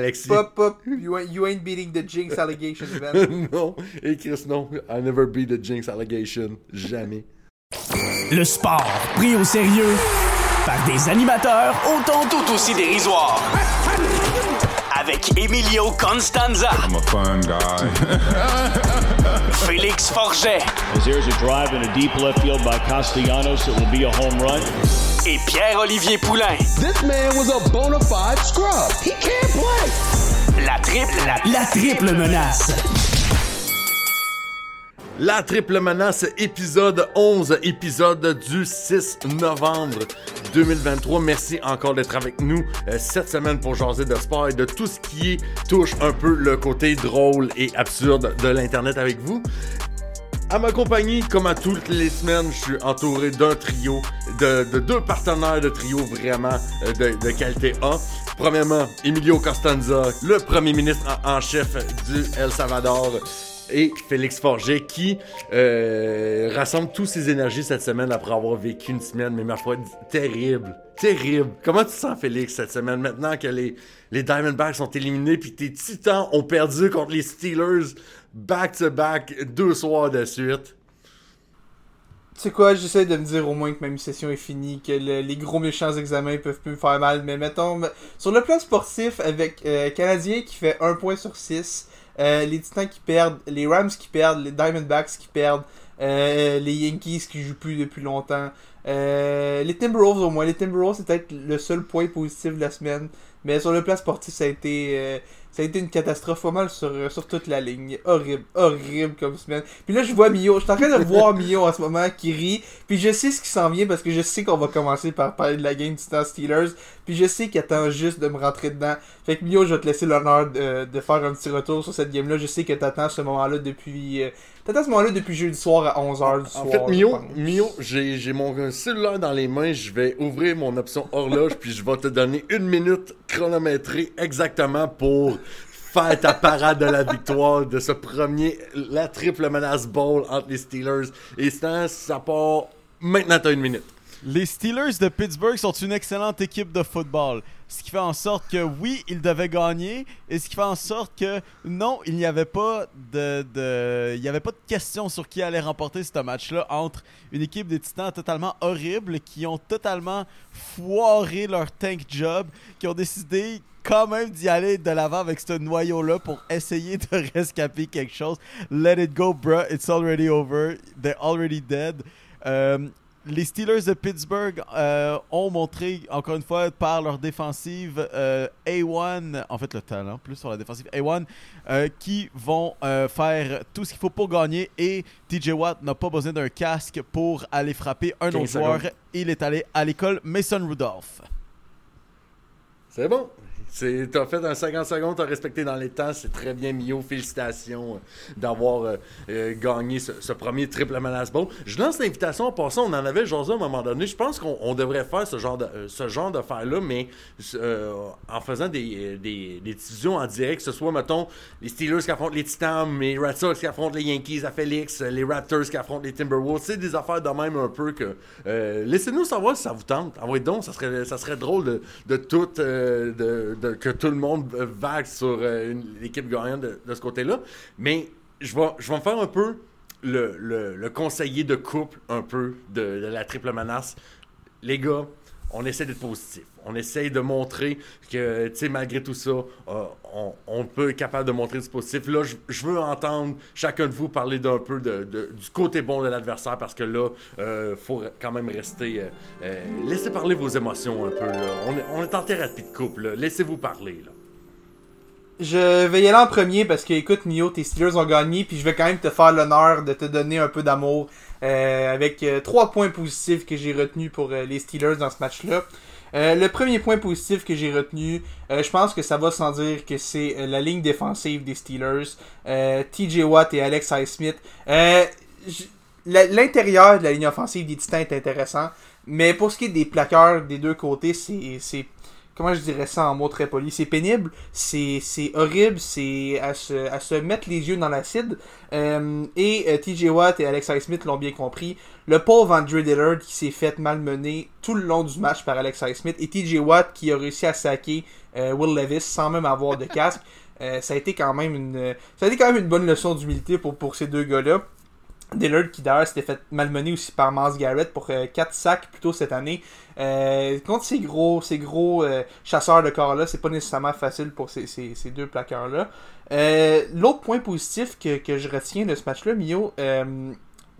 Alexis. Pop, pop, you ain't, you ain't beating the Jinx allegation, man. non. Et Chris, non. I never beat the Jinx allegation. Jamais. Le sport pris au sérieux par des animateurs autant tout aussi dérisoires. Avec Emilio Constanza, I'm a fun guy. Félix Forget As there's a drive in a deep left field by Castellanos, it will be a home run. Et Pierre-Olivier Poulain. This man was a bona fide scrub. He can't play. La triple, la, la triple menace. La triple menace, épisode 11, épisode du 6 novembre 2023. Merci encore d'être avec nous euh, cette semaine pour jaser de sport et de tout ce qui touche un peu le côté drôle et absurde de l'Internet avec vous. À ma compagnie, comme à toutes les semaines, je suis entouré d'un trio, de, de deux partenaires de trio vraiment euh, de, de qualité A. Premièrement, Emilio Costanza, le premier ministre en, chef du El Salvador, et Félix Forget qui euh, rassemble toutes ses énergies cette semaine après avoir vécu une semaine, mais ma foi, terrible. Terrible. Comment tu sens, Félix, cette semaine, maintenant que les, les Diamondbacks sont éliminés puis tes Titans ont perdu contre les Steelers? Back-to-back deux soirs de suite? Tu sais quoi, j'essaie de me dire au moins que ma session est finie, que le- les gros méchants examens peuvent plus me faire mal, mais mettons, me- sur le plan sportif, avec euh, Canadien qui fait 1 point sur 6, euh, les Titans qui perdent, les Rams qui perdent, les Diamondbacks qui perdent, euh, les Yankees qui jouent plus depuis longtemps, euh, les Timberwolves au moins, les Timberwolves c'est peut-être le seul point positif de la semaine, mais sur le plan sportif ça a été... euh, ça a été une catastrophe pas mal sur, sur toute la ligne. Horrible, horrible comme semaine. Puis là, je vois Mio. Je suis en train de voir Mio en ce moment qui rit. Puis je sais ce qui s'en vient parce que je sais qu'on va commencer par parler de la game Titan Steelers. Puis je sais qu'il attend juste de me rentrer dedans. Fait que Mio, je vais te laisser l'honneur de, de faire un petit retour sur cette game-là. Je sais que t'attends ce moment-là depuis. euh, t'attends ce moment-là depuis jeudi soir à 11h du soir. En fait, Mio. Mio j'ai mon cellulaire dans les mains, je vais ouvrir mon option horloge, puis je vais te donner une minute chronométrée exactement pour faire ta parade de la victoire de ce premier, la triple menace bowl entre les Steelers. Et ça, ça part maintenant, t'as une minute. Les Steelers de Pittsburgh sont une excellente équipe de football. Ce qui fait en sorte que oui, ils devaient gagner, et ce qui fait en sorte que non, il n'y avait pas de, il n'y avait pas de question sur qui allait remporter ce match-là entre une équipe des Titans totalement horrible qui ont totalement foiré leur tank job, qui ont décidé quand même d'y aller de l'avant avec ce noyau-là pour essayer de rescaper quelque chose. Let it go, bruh. It's already over. They're already dead. Euh, les Steelers de Pittsburgh euh, ont montré, encore une fois, par leur défensive euh, A1, en fait le talent, plus sur la défensive A1, euh, qui vont faire tout ce qu'il faut pour gagner. Et TJ Watt n'a pas besoin d'un casque pour aller frapper un 15 autre joueur. Il est allé à l'école Mason Rudolph. C'est bon. C'est- T'as fait un 50 secondes, t'as respecté dans les temps, c'est très bien, Mio. Félicitations euh, d'avoir euh, euh, gagné ce, premier triple menace bowl. Je lance l'invitation en passant, on en avait jasé à un moment donné. Je pense qu'on on devrait faire ce genre de ce genre d'affaires-là, mais en faisant des, des, diffusions en direct, que ce soit, mettons, les Steelers qui affrontent les Titans, les Red Sox qui affrontent les Yankees à Félix, les Raptors qui affrontent les Timberwolves. C'est des affaires de même un peu que. Laissez-nous savoir si ça vous tente. Envoyez donc, ça serait, ça serait drôle de, de tout. de, que tout le monde vague sur euh, l'équipe gagnante de, ce côté-là. Mais je vais, je vais me faire un peu le, le- le conseiller de couple, un peu, de la triple menace. Les gars, on essaie d'être positif. On essaie de montrer que, tu sais, malgré tout ça, euh, on, peut être capable de montrer du positif. Là, je, veux entendre chacun de vous parler d'un peu du côté bon de l'adversaire parce que là, il faut quand même rester. euh, euh, laissez parler vos émotions un peu. là. On, est, on est en thérapie de couple. Laissez-vous parler. Je vais y aller en premier parce que, écoute, Mio, tes Steelers ont gagné, puis je vais quand même te faire l'honneur de te donner un peu d'amour euh, avec euh, trois points positifs que j'ai retenus pour euh, les Steelers dans ce match-là. Euh, le premier point positif que j'ai retenu, je pense que ça va sans dire que c'est la ligne défensive des Steelers. TJ Watt et Alex Highsmith. L'intérieur de la ligne offensive des Titans est intéressant, mais pour ce qui est des plaqueurs des deux côtés, c'est- comment je dirais ça en mots très polis, c'est pénible, c'est horrible, c'est à se, à se mettre les yeux dans l'acide. Euh, et euh, TJ Watt et Alex Highsmith l'ont bien compris. Le pauvre Andrew Dillard qui s'est fait malmener tout le long du match par Alex Highsmith et TJ Watt qui a réussi à saquer euh, Will Levis sans même avoir de casque. Ça a été quand même une ça a été quand même une bonne leçon d'humilité pour, pour ces deux gars-là. Dillard qui d'ailleurs s'était fait malmener aussi par Mars Garrett pour 4 sacs plutôt cette année. Euh, contre ces gros, ces gros euh, chasseurs de corps-là, c'est pas nécessairement facile pour ces, ces, ces deux plaqueurs-là. Euh, L'autre point positif que, que, je retiens de ce match-là, Mio, euh,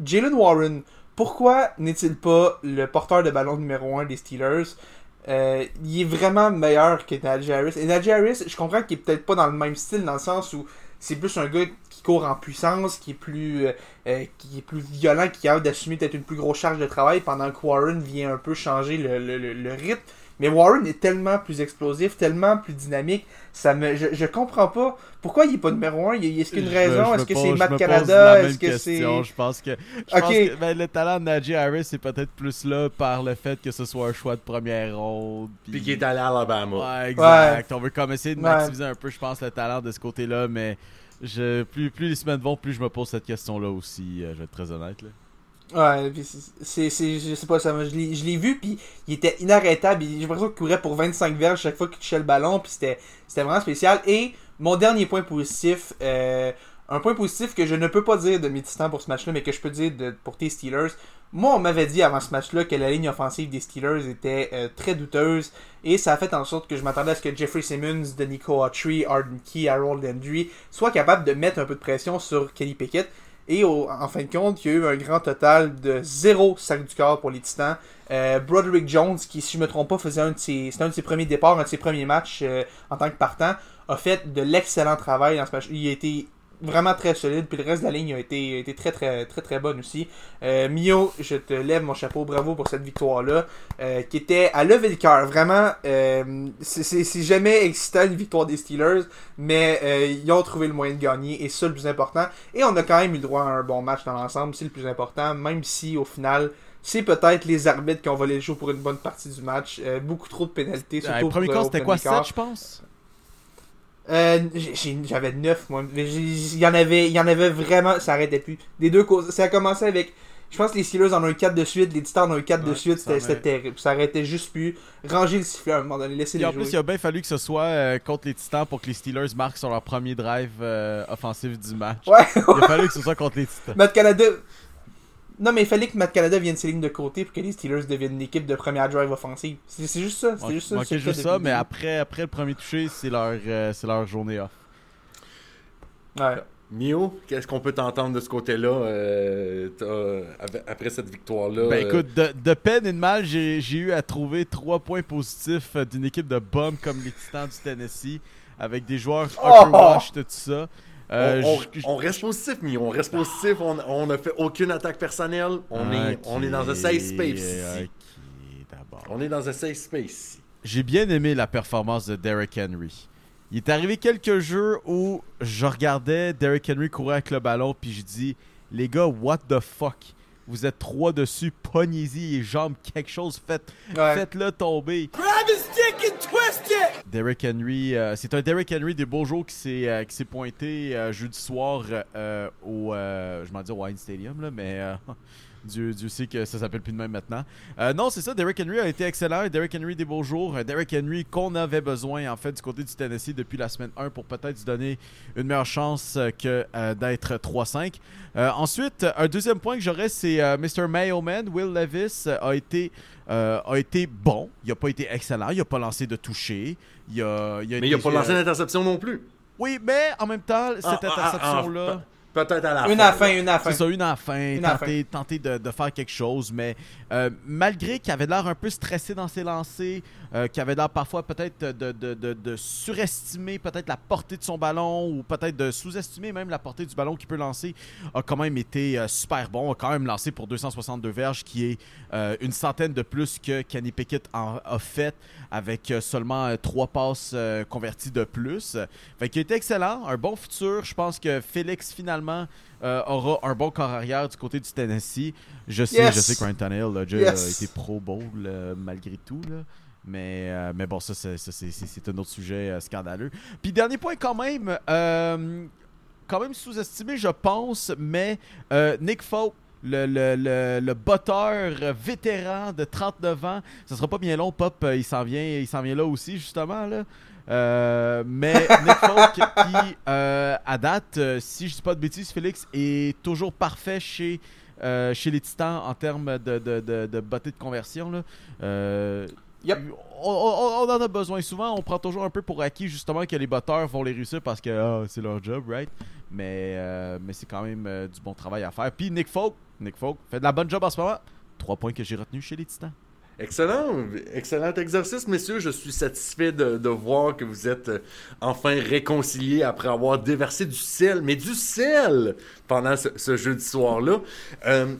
Jalen Warren, pourquoi n'est-il pas le porteur de ballon numéro 1 des Steelers? Euh, il est vraiment meilleur que Najee Harris. Et Najee Harris, je comprends qu'il est peut-être pas dans le même style, dans le sens où c'est plus un gars qui court en puissance, qui est plus, euh, qui est plus violent, qui a d'assumer peut-être une plus grosse charge de travail, pendant que Warren vient un peu changer le, le, le rythme. Mais Warren est tellement plus explosif, tellement plus dynamique. Ça me, je, je comprends pas pourquoi il est pas numéro 1. Est-ce qu'il y a une raison? Est-ce que c'est Matt Canada? Est-ce que c'est. Je pense que, je pense que ben, le talent de Najee Harris est peut-être plus là par le fait que ce soit un choix de première ronde. Puis, puis qu'il est allé à Alabama. Ouais, exact. Ouais. On veut comme essayer de maximiser ouais. un peu, je pense, le talent de ce côté-là. Mais je, plus, plus les semaines vont, plus je me pose cette question-là aussi. Euh, je vais être très honnête. Là. Ouais, c'est, c'est, je sais pas, ça, je l'ai, je l'ai vu, puis il était inarrêtable. J'ai l'impression qu'il courait pour 25 verges chaque fois qu'il touchait le ballon, puis c'était, c'était vraiment spécial. Et mon dernier point positif, euh, un point positif que je ne peux pas dire de mes titans pour ce match-là, mais que je peux dire de, pour tes Steelers. Moi, on m'avait dit avant ce match-là que la ligne offensive des Steelers était euh, très douteuse, et ça a fait en sorte que je m'attendais à ce que Jeffrey Simmons, Denico Autry, Arden Key, Harold Landry soient capables de mettre un peu de pression sur Kenny Pickett. Et en fin de compte, il y a eu un grand total de zéro sac du corps pour les Titans. Euh, Broderick Jones, qui, si je ne me trompe pas, faisait un de ses, un de ses premiers départs, un de ses premiers matchs euh, en tant que partant, a fait de l'excellent travail dans ce match. Il a été vraiment très solide, puis le reste de la ligne a été, a été très très très très bonne aussi. Euh, Mio, je te lève mon chapeau, bravo pour cette victoire-là, euh, qui était à lever le cœur. Vraiment, euh, c'est jamais excitant une victoire des Steelers, mais euh, ils ont trouvé le moyen de gagner, et ça le plus important. Et on a quand même eu le droit à un bon match dans l'ensemble, c'est le plus important, même si au final c'est peut-être les arbitres qui ont volé le show pour une bonne partie du match. Euh, beaucoup trop de pénalités. Surtout le premier quart, c'était quoi, 7, je pense? Euh, J'avais 9, moi. Il y, en avait, il y en avait vraiment, ça arrêtait plus. Des deux causes. Ça a commencé avec. Je pense que les Steelers en ont eu 4 de suite, les Titans en ont eu 4 ouais, de suite, c'était terrible. Ça arrêtait juste plus. Ranger le sifflet à un moment donné, laisser les en jouer. plus, il a bien fallu que ce soit euh, contre les Titans pour que les Steelers marquent sur leur premier drive euh, offensif du match. Ouais, Il a fallu que ce soit contre les Titans. Matt Canada. Non, mais il fallait que Matt Canada vienne ses lignes de côté pour que les Steelers deviennent une équipe de première drive offensive. C'est juste ça. C'est juste ça. Okay, juste ça, mais après, après le premier touché, c'est leur, euh, leur journée off. Ouais. Mio, qu'est-ce qu'on peut t'entendre de ce côté-là euh, après cette victoire-là? Ben écoute, de, de peine et de mal, j'ai eu à trouver trois points positifs d'une équipe de bums comme les Titans du Tennessee, avec des joueurs Upper Wash, tout ça. Euh, on, on, on, reste positif. On reste positif. On, on a fait aucune attaque personnelle. On, okay, est, on est dans un safe space. Okay, on est dans un safe space. J'ai bien aimé la performance de Derrick Henry. Il est arrivé quelques jeux où je regardais Derrick Henry courir avec le ballon, puis je dis, les gars, what the fuck? Vous êtes trois dessus, pognez-y les jambes, quelque chose, faites, ouais. faites-le tomber. Grab his dick and twist it! Derrick Henry, euh, c'est un Derrick Henry des beaux jours qui s'est euh, pointé euh, jeudi soir euh, au, je m'en dis au Wine Stadium, là, mais Dieu, Dieu sait que ça s'appelle plus de même maintenant. Euh, non, c'est ça, Derrick Henry a été excellent. Derrick Henry des beaux jours. Derrick Henry qu'on avait besoin en fait du côté du Tennessee depuis la semaine 1 pour peut-être se donner une meilleure chance que euh, d'être 3-5. Euh, ensuite, un deuxième point que j'aurais, c'est euh, Mr. Mayoman. Will Levis a été, a été bon. Il n'a pas été excellent. Il n'a pas lancé de toucher. Il a, il a mais il n'a pas lancé d'interception non plus. Oui, mais en même temps, cette ah, interception-là... Ah, ah, Peut-être à la une fin. À fin une à fin. C'est ça, une à la fin. Une tenter, tenter de, de, faire quelque chose. Mais euh, malgré qu'il avait l'air un peu stressé dans ses lancers, euh, qu'il avait l'air parfois peut-être de, de, de, de surestimer peut-être la portée de son ballon ou peut-être de sous-estimer même la portée du ballon qu'il peut lancer, a quand même été euh, super bon. A quand même lancé pour 262 verges, qui est euh, une centaine de plus que Kenny Pickett en, a fait avec seulement trois passes converties de plus. Fait qu'il était excellent, un bon futur. Je pense que Félix finalement euh, aura un bon corps arrière du côté du Tennessee. Je sais, yes. je sais que Ryan Tannehill a déjà yes. été Pro Bowl euh, malgré tout. Là. Mais, euh, mais bon, ça, c'est un autre sujet euh, scandaleux. Puis dernier point quand même, euh, quand même sous-estimé, je pense, mais Nick Folk, le, le, le, le, botteur vétéran de 39 ans. Ça sera pas bien long, Pop, il s'en vient, il s'en vient là aussi, justement. Là. Euh, mais Nick Folk, qui, euh, à date, euh, si je dis pas de bêtises, Félix, est toujours parfait chez, chez les Titans en termes de, de, de, de de conversion. Là. Yep. on, on- on en a besoin souvent. On prend toujours un peu pour acquis, justement, que les batteurs vont les réussir parce que ah, c'est leur job, right? Mais, euh, mais c'est quand même euh, du bon travail à faire. Puis Nick Folk, Nick Folk fait de la bonne job en ce moment. Trois points que j'ai retenus chez les Titans. Excellent, excellent exercice, messieurs. Je suis satisfait de, de voir que vous êtes euh, enfin réconciliés après avoir déversé du sel, mais du sel pendant ce, ce jeudi soir-là. Euh,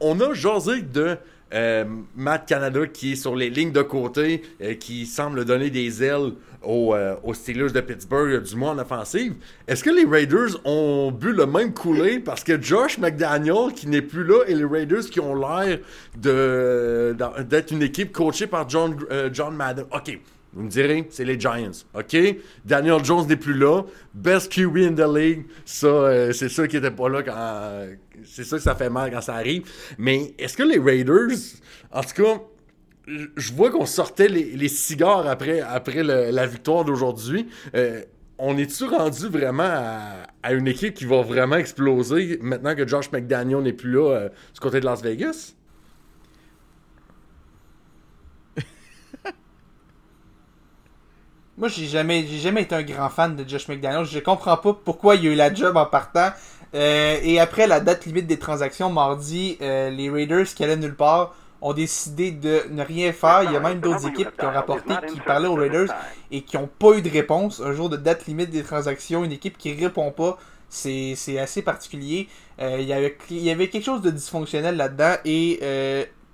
on a jasé de euh, Matt Canada qui est sur les lignes de côté, euh, qui semble donner des ailes aux, euh, Steelers de Pittsburgh, du moins en offensive. Est-ce que les Raiders ont bu le même coulé? Parce que Josh McDaniel, qui n'est plus là, et les Raiders qui ont l'air d'être une équipe coachée par John, euh, John Madden. OK. Vous me direz, c'est les Giants. OK? Daniel Jones n'est plus là. Best QB in the league. Ça, c'est sûr qu'il était pas là quand. C'est sûr que ça fait mal quand ça arrive. Mais est-ce que les Raiders, en tout cas, je- vois qu'on sortait les, cigares après, après la victoire d'aujourd'hui. Euh, on est-tu rendu vraiment à, une équipe qui va vraiment exploser maintenant que Josh McDaniel n'est plus là euh, du côté de Las Vegas? Moi, j'ai jamais, j'ai jamais été un grand fan de Josh McDaniels. Je comprends pas pourquoi il a eu la job en partant. Euh, et après la date limite des transactions, mardi, euh, les Raiders qui allaient nulle part ont décidé de ne rien faire. Il y a même d'autres équipes qui ont rapporté, qui parlaient aux Raiders et qui n'ont pas eu de réponse. Un jour de date limite des transactions, une équipe qui répond pas, c'est c'est assez particulier. Euh, il, y avait, il y avait quelque chose de dysfonctionnel là-dedans et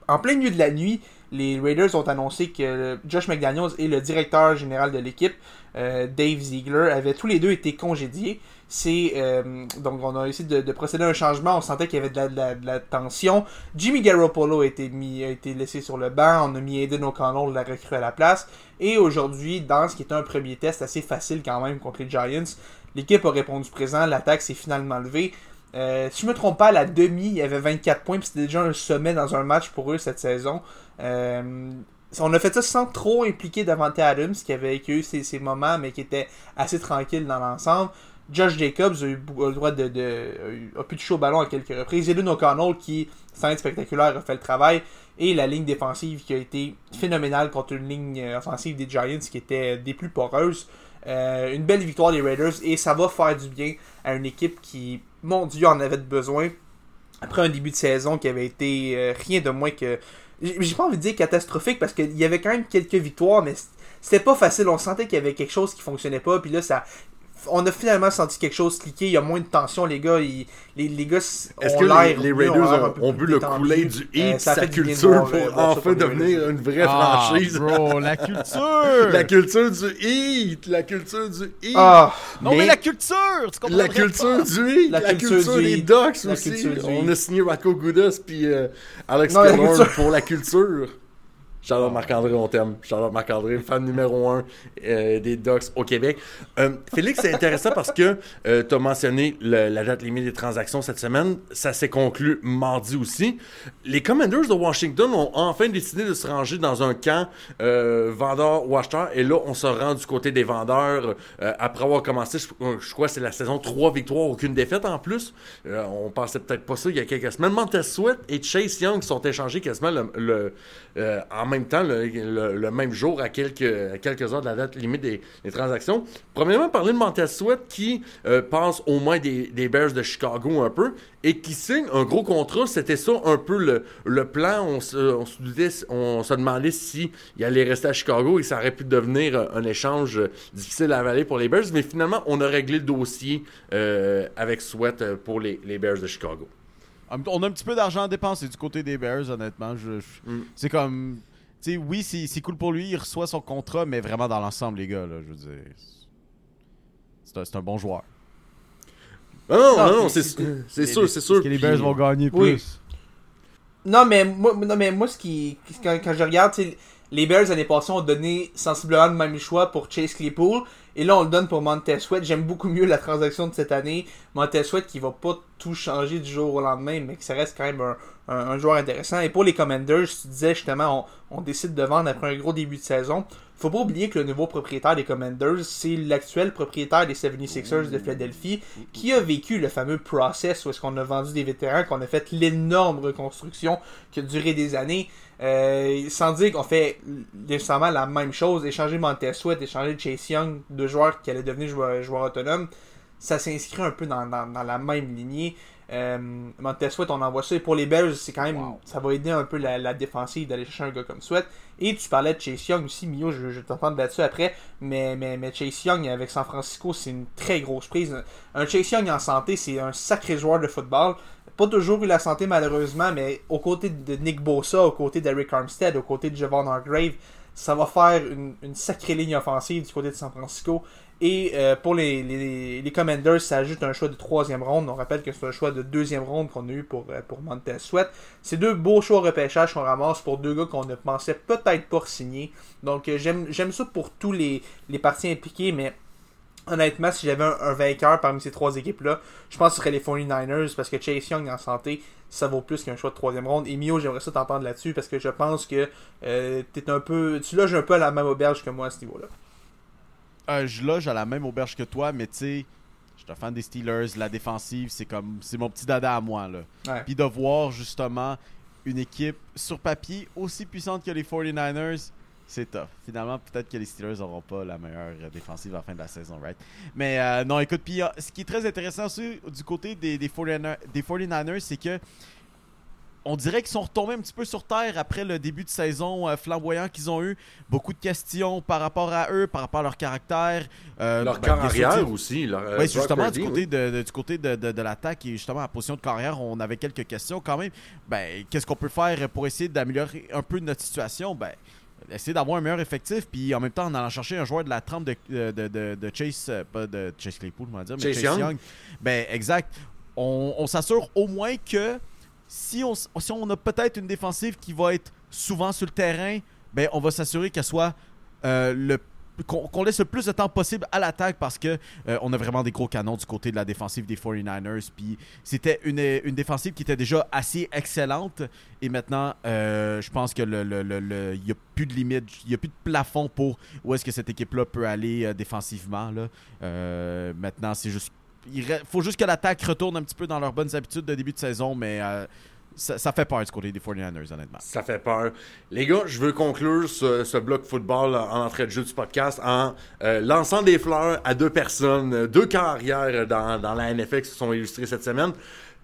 en plein milieu de la nuit, les Raiders ont annoncé que Josh McDaniels et le directeur général de l'équipe, Dave Ziegler, avaient tous les deux été congédiés. C'est euh, donc on a essayé de, de procéder à un changement. On sentait qu'il y avait de la, de la- de la tension. Jimmy Garoppolo a été mis, a été laissé sur le banc. On a mis Aiden O'Connell, la recrue à la place. Et aujourd'hui, dans ce qui était un premier test assez facile quand même contre les Giants, l'équipe a répondu présent. L'attaque s'est finalement levée. Euh, si je me trompe pas, à la demi, il y avait 24 points, puis c'était déjà un sommet dans un match pour eux cette saison. Euh, on a fait ça sans trop impliquer Davante Adams, qui avait eu ses, ses moments, mais qui était assez tranquille dans l'ensemble. Josh Jacobs a eu le droit de, a, pu toucher au ballon à quelques reprises. Eden O'Connell, qui, sans être spectaculaire, a fait le travail. Et la ligne défensive qui a été phénoménale contre une ligne euh, offensive des Giants qui était des plus poreuses. Euh, une belle victoire des Raiders et ça va faire du bien à une équipe qui, mon Dieu, en avait besoin après un début de saison qui avait été euh, rien de moins que. J'ai pas envie de dire catastrophique parce qu'il y avait quand même quelques victoires, mais c'était pas facile. On sentait qu'il y avait quelque chose qui fonctionnait pas. Puis là, ça. On a finalement senti quelque chose cliquer. Il y a moins de tension, les gars. ils- les, les gars Est-ce ont que les, l'air les mieux, Raiders ont, bu le couler du Euh, hit, ça sa culture voir, pour euh, enfin devenir une vraie Ah, franchise? bro, la culture! La culture du hit! La culture du hit! Ah! Non, mais, la culture! Tu comprends La culture du hit! La, La culture, culture du des. Ducks La aussi! culture du On a signé Rocco Goudas puis euh, Alex culture- pour la culture. Charlotte Marc-André, on t'aime. Charlotte Marc-André, fan numéro un euh, des Ducks au Québec. Euh, Félix, c'est intéressant parce que tu as mentionné la date limite des transactions cette semaine. Ça s'est conclu mardi aussi. Les Commanders de Washington ont enfin décidé de se ranger dans un camp euh, vendeur ou acheteur. Et là, on se rend du côté des vendeurs euh, après avoir commencé, je, crois c'est la saison 3 victoires, aucune défaite en plus. Euh, on pensait peut-être pas ça il y a quelques semaines. Montez et Chase Young sont échangés quasiment le, le- euh, même temps, le, le- le même jour, à quelques, à quelques heures de la date limite des, des transactions. Premièrement, parler de Montez Sweat qui euh, passe au moins des, des Bears de Chicago un peu et qui signe un gros contrat. C'était ça un peu le, le plan. On se, on, se doutait- on se demandait si il allait rester à Chicago et ça aurait pu devenir euh, un échange difficile à avaler pour les Bears. Mais finalement, on a réglé le dossier euh, avec Sweat pour les, les Bears de Chicago. On a un petit peu d'argent à dépenser du côté des Bears, honnêtement. Je, je- Mm. C'est comme. Tu sais, oui, c'est c'est cool pour lui, il reçoit son contrat, mais vraiment dans l'ensemble, les gars, là, je veux dire. C'est un, c'est un bon joueur. Non, non, Non, non, non, puis c'est sûr, c'est sûr. Que les Bears vont gagner Oui. plus? Non, mais moi, non, mais moi ce qui, quand, quand je regarde, les Bears l'année passée ont donné sensiblement le même choix pour Chase Claypool. Et là, on le donne pour Montez Sweat. J'aime beaucoup mieux la transaction de cette année. Montez Sweat qui va pas tout changer du jour au lendemain, mais que ça reste quand même un, un- un joueur intéressant. Et pour les Commanders, tu disais justement, on, on décide de vendre après un gros début de saison. Faut pas oublier que le nouveau propriétaire des Commanders, c'est l'actuel propriétaire des 76ers de Philadelphie, qui a vécu le fameux process où est-ce qu'on a vendu des vétérans, qu'on a fait l'énorme reconstruction qui a duré des années. Euh, sans dire qu'on fait nécessairement la même chose, échanger Montez Sweat, échanger Chase Young, deux joueurs qui allaient devenir joueurs, joueurs autonomes, ça s'inscrit un peu dans, dans- dans la même lignée. Euh, Montez Sweat, on envoie ça. Et pour les Belges, c'est quand même, ça va aider un peu la, la défensive d'aller chercher un gars comme Sweat. Et tu parlais de Chase Young aussi, Mio, je, je vais t'entendre là-dessus après. Mais, mais, mais Chase Young avec San Francisco, c'est une très grosse prise. Un Chase Young en santé, c'est un sacré joueur de football. Pas toujours eu la santé malheureusement, mais aux côtés de Nick Bosa, aux côtés d'Eric Armstead, aux côtés de Javon Hargrave, ça va faire une, sacrée ligne offensive du côté de San Francisco. Et euh, pour les, les, Commanders, ça ajoute un choix de troisième ronde. On rappelle que c'est un choix de deuxième ronde qu'on a eu pour, euh, pour Montez Sweat. C'est deux beaux choix repêchage qu'on ramasse pour deux gars qu'on ne pensait peut-être pas signer. Donc euh, j'aime j'aime ça pour tous les, les parties impliquées, mais honnêtement, si j'avais un, un vainqueur parmi ces trois équipes-là, je pense que ce serait les 49ers parce que Chase Young en santé, ça vaut plus qu'un choix de troisième ronde. Et Mio, j'aimerais ça t'entendre là-dessus parce que je pense que euh, t'es un peu. Tu loges un peu à la même auberge que moi à ce niveau-là. Euh, je loge à la même auberge que toi, mais tu sais, je suis un fan des Steelers. La défensive, c'est comme. C'est mon petit dada à moi, là. Ouais. Puis de voir justement une équipe sur papier aussi puissante que les 49ers, c'est tough. Finalement, peut-être que les Steelers n'auront pas la meilleure défensive à la fin de la saison, right? Mais euh, non, écoute, puis euh, ce qui est très intéressant aussi du côté des, des, 49ers, des 49ers, c'est que on dirait qu'ils sont retombés un petit peu sur terre après le début de saison euh, flamboyant qu'ils ont eu. Beaucoup de questions par rapport à eux, par rapport à leur caractère. euh, Leur ben, corps bien sûr, arrière tu sais, aussi. Leur, euh, justement, du oui. côté, de, de- du côté de, de- de l'attaque et justement à la position de carrière, on avait quelques questions quand même. Ben, qu'est-ce qu'on peut faire pour essayer d'améliorer un peu notre situation? Ben, essayer d'avoir un meilleur effectif, puis en même temps en allant chercher un joueur de la trempe de, de, de- de Chase, euh, pas de Chase Claypool, je vais dire, mais Chase Chase, Young. Young. Ben, exact. On, on s'assure au moins que si on, si on a peut-être une défensive qui va être souvent sur le terrain, ben, on va s'assurer qu'elle soit euh, le qu'on laisse le plus de temps possible à l'attaque parce que euh, on a vraiment des gros canons du côté de la défensive des 49ers. Puis c'était une, une défensive qui était déjà assez excellente. Et maintenant, euh, je pense que le, le- le- a plus de limite, il n'y a plus de plafond pour où est-ce que cette équipe-là peut aller euh, défensivement. Là. Maintenant, c'est juste. Il faut juste que l'attaque retourne un petit peu dans leurs bonnes habitudes de début de saison, mais ça, ça fait peur du côté des 49ers, honnêtement. Ça fait peur. Les gars, je veux conclure ce, ce bloc football en entrée de jeu du podcast en euh, lançant des fleurs à deux personnes, deux carrières dans, dans la NFL qui se sont illustrées cette semaine.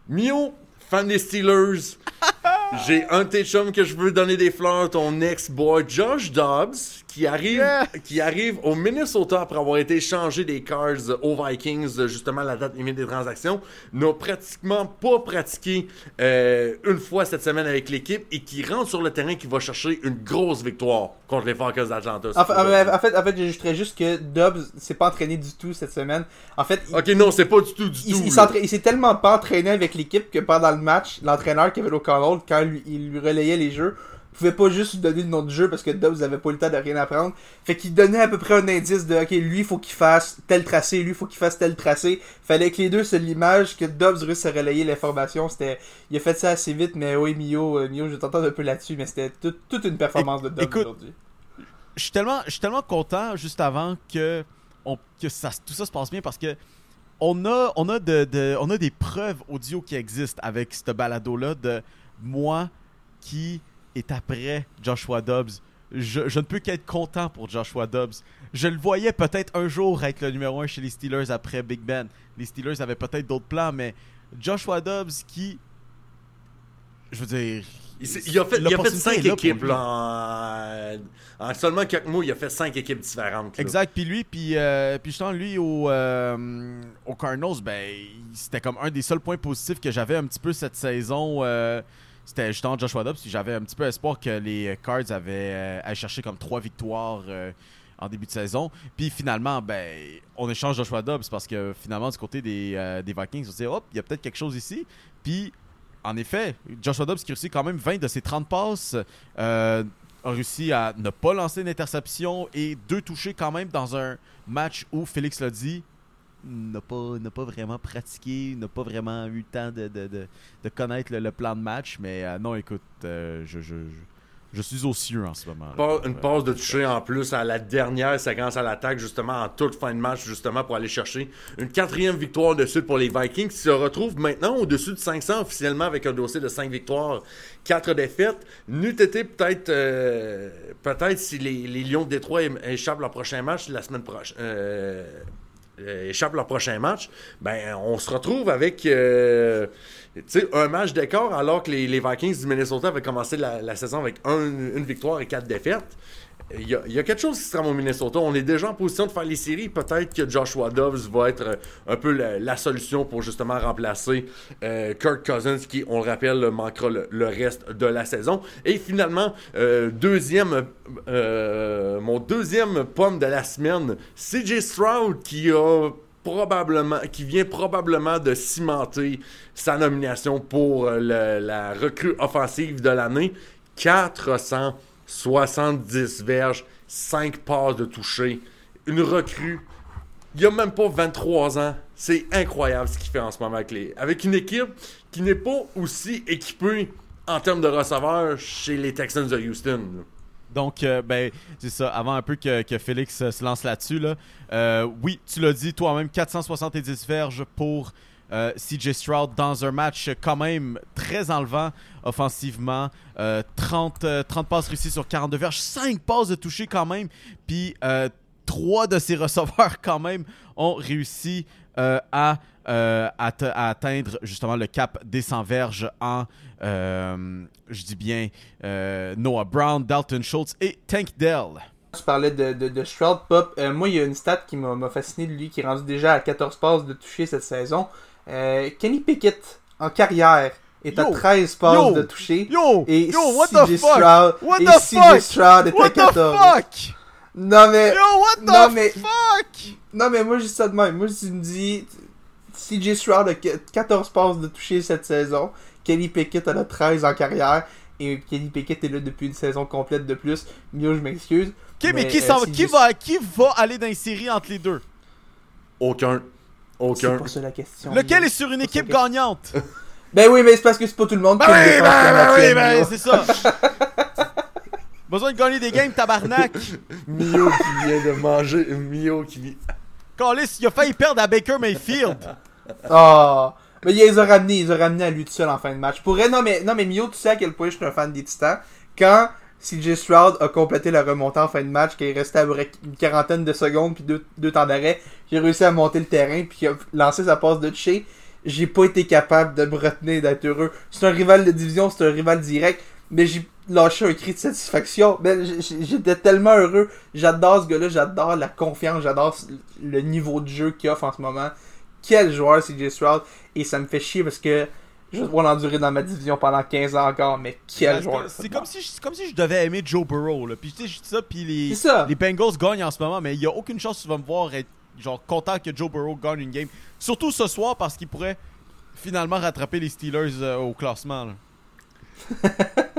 Mio, fan des Steelers. J'ai un de tes chums que je veux donner des fleurs, ton ex-boy Josh Dobbs, qui arrive, qui arrive au Minnesota après avoir été échangé des Cards aux Vikings, justement à la date limite des transactions, n'a pratiquement pas pratiqué euh, une fois cette semaine avec l'équipe et qui rentre sur le terrain qui va chercher une grosse victoire contre les Falcons d'Atlanta. En fait, en fait, en fait, j'ajouterais juste que Dobbs s'est pas entraîné du tout cette semaine. En fait, il- Ok, non, c'est pas du tout, du il, tout. il il s'est tellement pas entraîné avec l'équipe que pendant le match, l'entraîneur Kevin O'Connell, quand lui- il lui relayait les jeux, pouvait pas juste lui donner le nom du jeu parce que Dobbs avait pas eu le temps de rien apprendre. Fait qu'il donnait à peu près un indice de ok, lui faut qu'il fasse tel tracé, lui faut qu'il fasse tel tracé. Fallait que les deux se l'image que Dobbs réussisse à relayer l'information. C'était, il a fait ça assez vite, mais oui Mio, euh, Mio, je t'entends un peu là-dessus, mais c'était tout- toute une performance de Dobbs aujourd'hui. je suis tellement, tellement content juste avant que, on- que ça, tout ça se passe bien parce que on a, on a, de, de- on a des preuves audio qui existent avec ce balado-là de moi qui est après Joshua Dobbs. Je, je ne peux qu'être content pour Joshua Dobbs. Je le voyais peut-être un jour être le numéro 1 chez les Steelers après Big Ben. Les Steelers avaient peut-être d'autres plans, mais Joshua Dobbs qui. Je veux dire. Il, a fait, il a fait l'opportunité cinq équipes là, en, en seulement quelques mois. Il a fait cinq équipes différentes. là. Exact. Puis lui, puis, euh, puis lui, au, euh, au Cardinals, ben, c'était comme un des seuls points positifs que j'avais un petit peu cette saison. euh, c'était justement Joshua Dobbs. J'avais un petit peu espoir que les Cards avaient euh, allaient chercher comme trois victoires euh, en début de saison. Puis finalement, ben, on échange Joshua Dobbs parce que finalement, du côté des, euh, des Vikings, on se dit, hop, il y a peut-être quelque chose ici. Puis en effet, Joshua Dobbs qui réussit quand même 20 de ses 30 passes. euh, a réussi à ne pas lancer une interception et deux touchés quand même dans un match où Félix l'a dit n'a pas, n'a pas vraiment pratiqué, n'a pas vraiment eu le temps de, de, de, de connaître le, plan de match. Mais euh, non, écoute, euh, je, je, je, suis aux cieux en ce moment. une Euh, passe de toucher en plus à la dernière séquence à l'attaque, justement, en toute fin de match, justement, pour aller chercher une quatrième victoire de suite pour les Vikings, qui se retrouvent maintenant au-dessus de 500 officiellement avec un dossier de 5 victoires, 4 défaites. N'eût été peut-être, euh, peut-être si les, les Lions de Détroit échappent leur prochain match la semaine prochaine. Euh, échappent leur prochain match, ben on se retrouve avec euh, un match d'écart alors que les, Vikings du Minnesota avaient commencé la, saison avec un- une victoire et quatre défaites. Il y, a, quelque chose qui se trame au Minnesota. On est déjà en position de faire les séries. Peut-être que Joshua Dobbs va être euh, un peu la, solution pour justement remplacer euh, Kirk Cousins, qui, on le rappelle, manquera le, reste de la saison. Et finalement, euh, deuxième, euh, mon deuxième pomme de la semaine, CJ Stroud, qui a probablement, qui vient probablement de cimenter sa nomination pour la recrue offensive de l'année. 470 verges, 5 passes de toucher. Une recrue. Il a même pas 23 ans. C'est incroyable ce qu'il fait en ce moment avec, les, avec une équipe qui n'est pas aussi équipée en termes de receveurs chez les Texans de Houston. Donc, euh, ben, c'est ça. Avant un peu que, que Félix euh, se lance là-dessus, là, euh, oui, tu l'as dit toi-même, 470 verges pour euh, CJ Stroud dans un match quand même très enlevant offensivement. Euh, 30, euh, 30 passes réussies sur 42 verges, 5 passes de toucher quand même. Puis, euh, 3 de ses receveurs quand même ont réussi euh, à, euh, atte- à atteindre justement le cap des 100 verges en, euh, je dis bien, euh, Noah Brown, Dalton Schultz et Tank Dell. Tu parlais de, Stroud Pop. Euh, moi, il y a une stat qui m'a fasciné de lui, qui est rendu déjà à 14 passes de toucher cette saison. Euh, Kenny Pickett, en carrière, est à Yo! 13 passes Yo! de toucher. Yo! Et Yo, what CJ the fuck? Stroud, What et the CJ fuck? Stroud est à What the 14. fuck? Non mais, Yo, what the Non, mais- fuck? non mais moi je dis ça de même. Moi tu me dis, CJ Stroud a qu- 14 passes de toucher cette saison. Kenny Pickett en a 13 en carrière. Et Kenny Pickett est là depuis une saison complète de plus. Mio, je m'excuse. Ok, mais, qui, euh, qui, va, qui va aller dans les séries entre les deux? Aucun. C'est Aucun. pas ça la question. Lequel est sur une équipe gagnante? Ben oui, mais c'est parce que c'est pas tout le monde qui Ben a oui, ben, ben oui, ben, c'est ça. Besoin de gagner des games, tabarnak. Mio qui vient de manger. Mio qui vient. Callis, il a failli perdre à Baker Mayfield. Ah, mais il les a ramenés, ils ont ramené à lui tout seul en fin de match. Pour non mais, non mais Mio, tu sais à quel point je suis un fan des Titans. Quand CJ Stroud a complété la remontée en fin de match, qu'il restait à peu près une quarantaine de secondes puis deux, temps d'arrêt, j'ai réussi à monter le terrain puis a lancé sa passe de toucher. J'ai pas été capable de me retenir d'être heureux. C'est un rival de division, c'est un rival direct, mais j'ai lâché un cri de satisfaction. J'étais tellement heureux. J'adore ce gars-là, j'adore la confiance, j'adore le niveau de jeu qu'il offre en ce moment quel joueur CJ Stroud et ça me fait chier parce que je vais devoir l'endurer dans ma division pendant 15 ans encore mais quel joueur C'est comme si, je- comme si je devais aimer Joe Burrow. Là. Puis tu sais, je dis ça, puis les, ça. les Bengals gagnent en ce moment, mais il y a aucune chance que tu vas me voir être genre content que Joe Burrow gagne une game. Surtout ce soir parce qu'il pourrait finalement rattraper les Steelers euh, au classement. là.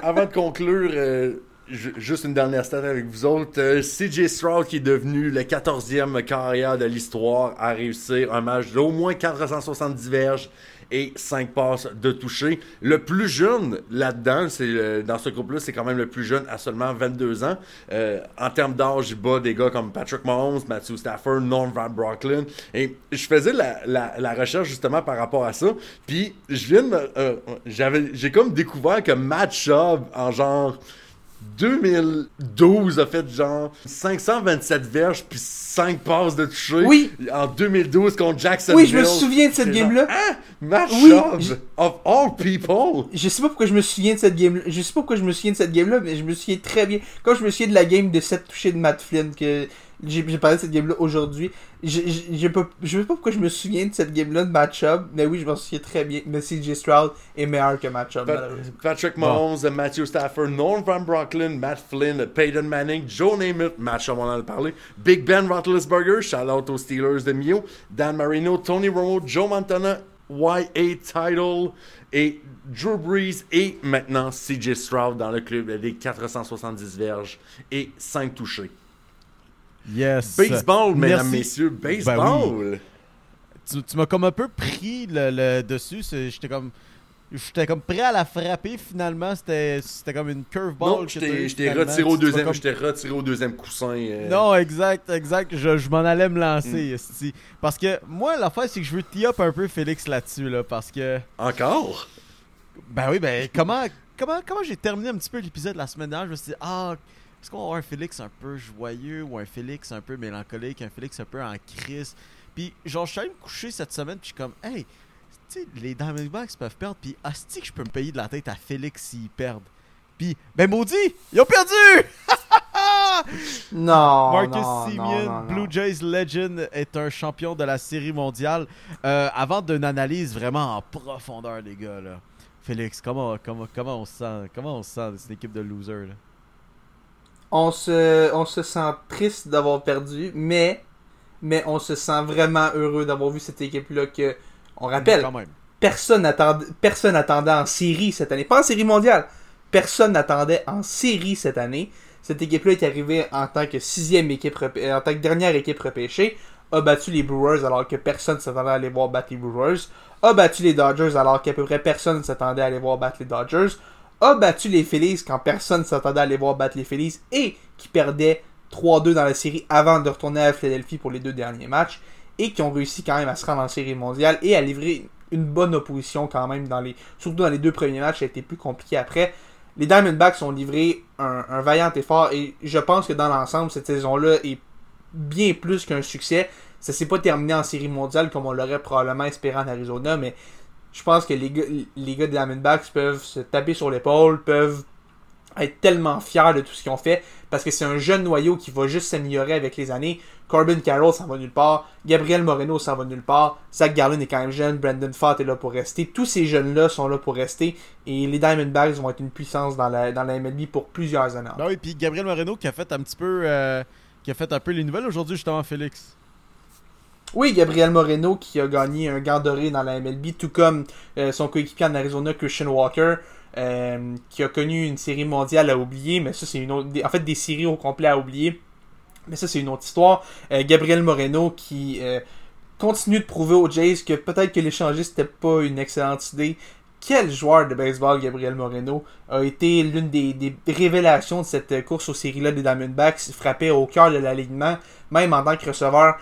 Avant de conclure, euh, ju- juste une dernière stat avec vous autres. Euh, CJ Stroud, qui est devenu le 14e carrière de l'histoire, a réussi un match d'au moins 470 verges et 5 passes de toucher. Le plus jeune là-dedans, c'est dans ce groupe-là, c'est quand même le plus jeune à seulement 22 ans. Euh, en termes d'âge, il bat des gars comme Patrick Mahomes, Matthew Stafford, Norm Van Brocklin. Et je faisais la, la- la recherche justement par rapport à ça. Puis je viens de euh, j'avais, j'ai comme découvert que Matt Schaub, en genre 2012 a fait genre 527 verges puis 5 passes de toucher. Oui. En 2012 contre Jacksonville. Oui, je me souviens de cette game-là. Hein? Oui, je- of all people. Je sais pas pourquoi je me souviens de cette game Je sais pas pourquoi je me souviens de cette game-là, mais je me souviens très bien. Quand je me souviens de la game de 7 touchés de Matt Flynn, que j'ai parlé de cette game-là aujourd'hui. Je je sais pas pourquoi je me souviens de cette game-là de match-up, mais oui, je m'en souviens très bien. Mais CJ Stroud est meilleur que match-up, Pat-. Patrick Mahomes, Matthew Stafford, Norm Van Brocklin, Matt Flynn, Peyton Manning, Joe Namath, Matt Schaub, on en a parlé, Big Ben Roethlisberger, shout out aux Steelers de Mio, Dan Marino, Tony Romo, Joe Montana YA title et Drew Brees et maintenant CJ Stroud dans le club avec 470 verges et 5 touchés. Yes. Baseball, mesdames, Merci. messieurs, Ben baseball. Tu, tu m'as comme un peu pris le, le dessus. J'étais comme. J'étais comme prêt à la frapper finalement. C'était comme une curveball. Non, finalement. retiré au deuxième, comme- retiré au deuxième coussin. euh. Non, exact, exact. Je, je m'en allais me lancer. Mm. Parce que moi, l'affaire, c'est que je veux tee up un peu Félix là-dessus. Là, parce que. Encore? Ben oui, ben comment, comment, comment j'ai terminé un petit peu l'épisode la semaine dernière, je me suis dit, ah, est-ce qu'on va avoir un Félix un peu joyeux ou un Félix un peu mélancolique, un Félix un peu en crise? Puis genre, je suis allé me coucher cette semaine, puis je suis comme, hey, tu sais, les Diamondbacks peuvent perdre, puis asti que je peux me payer de la tête à Félix s'ils perdent. Puis, ben maudit, ils ont perdu! Non. Marcus non, Simeon, non, non, non. Blue Jays Legend, est un champion de la série mondiale. Euh, avant d'une analyse vraiment en profondeur, les gars, là. Félix, comment, comment, comment on se sent Comment on se sent de cette équipe de losers, là? On se, on se sent triste d'avoir perdu, mais, mais on se sent vraiment heureux d'avoir vu cette équipe-là que, on rappelle, Quand même. personne n'attendait personne n'attendait en série cette année. Pas en série mondiale. Personne n'attendait en série cette année. Cette équipe-là est arrivée en tant que sixième équipe, en tant que dernière équipe repêchée, a battu les Brewers alors que personne ne s'attendait à aller voir battre les Brewers, a battu les Dodgers alors qu'à peu près personne ne s'attendait à aller voir battre les Dodgers, a battu les Phillies quand personne ne s'attendait à aller voir battre les Phillies et qui perdaient 3-2 dans la série avant de retourner à Philadelphie pour les deux derniers matchs et qui ont réussi quand même à se rendre en série mondiale et à livrer une bonne opposition quand même dans les surtout dans les deux premiers matchs ça a été plus compliqué après. Les Diamondbacks ont livré un, un vaillant effort et je pense que dans l'ensemble cette saison là est bien plus qu'un succès. Ça s'est pas terminé en série mondiale comme on l'aurait probablement espéré en Arizona mais je pense que les gars, les gars des Diamondbacks peuvent se taper sur l'épaule peuvent être tellement fiers de tout ce qu'ils ont fait parce que c'est un jeune noyau qui va juste s'améliorer avec les années. Corbin Carroll s'en va nulle part, Gabriel Moreno s'en va nulle part, Zach Garland est quand même jeune, Brandon Fott est là pour rester. Tous ces jeunes-là sont là pour rester et les Diamondbacks vont être une puissance dans la, MLB pour plusieurs années. Ben oui, puis Gabriel Moreno qui a fait un petit peu. euh, qui a fait un peu les nouvelles aujourd'hui, justement, Félix. Oui, Gabriel Moreno qui a gagné un gant doré dans la MLB, tout comme euh, son coéquipier en Arizona, Christian Walker, euh, qui a connu une série mondiale à oublier, mais ça c'est une autre, en fait des séries au complet à oublier, mais ça c'est une autre histoire. Euh, Gabriel Moreno qui continue de prouver aux Jays que peut-être que l'échanger c'était pas une excellente idée. Quel joueur de baseball Gabriel Moreno a été l'une des, des révélations de cette course aux séries-là des Diamondbacks, Il frappait au cœur de l'alignement, même en tant que receveur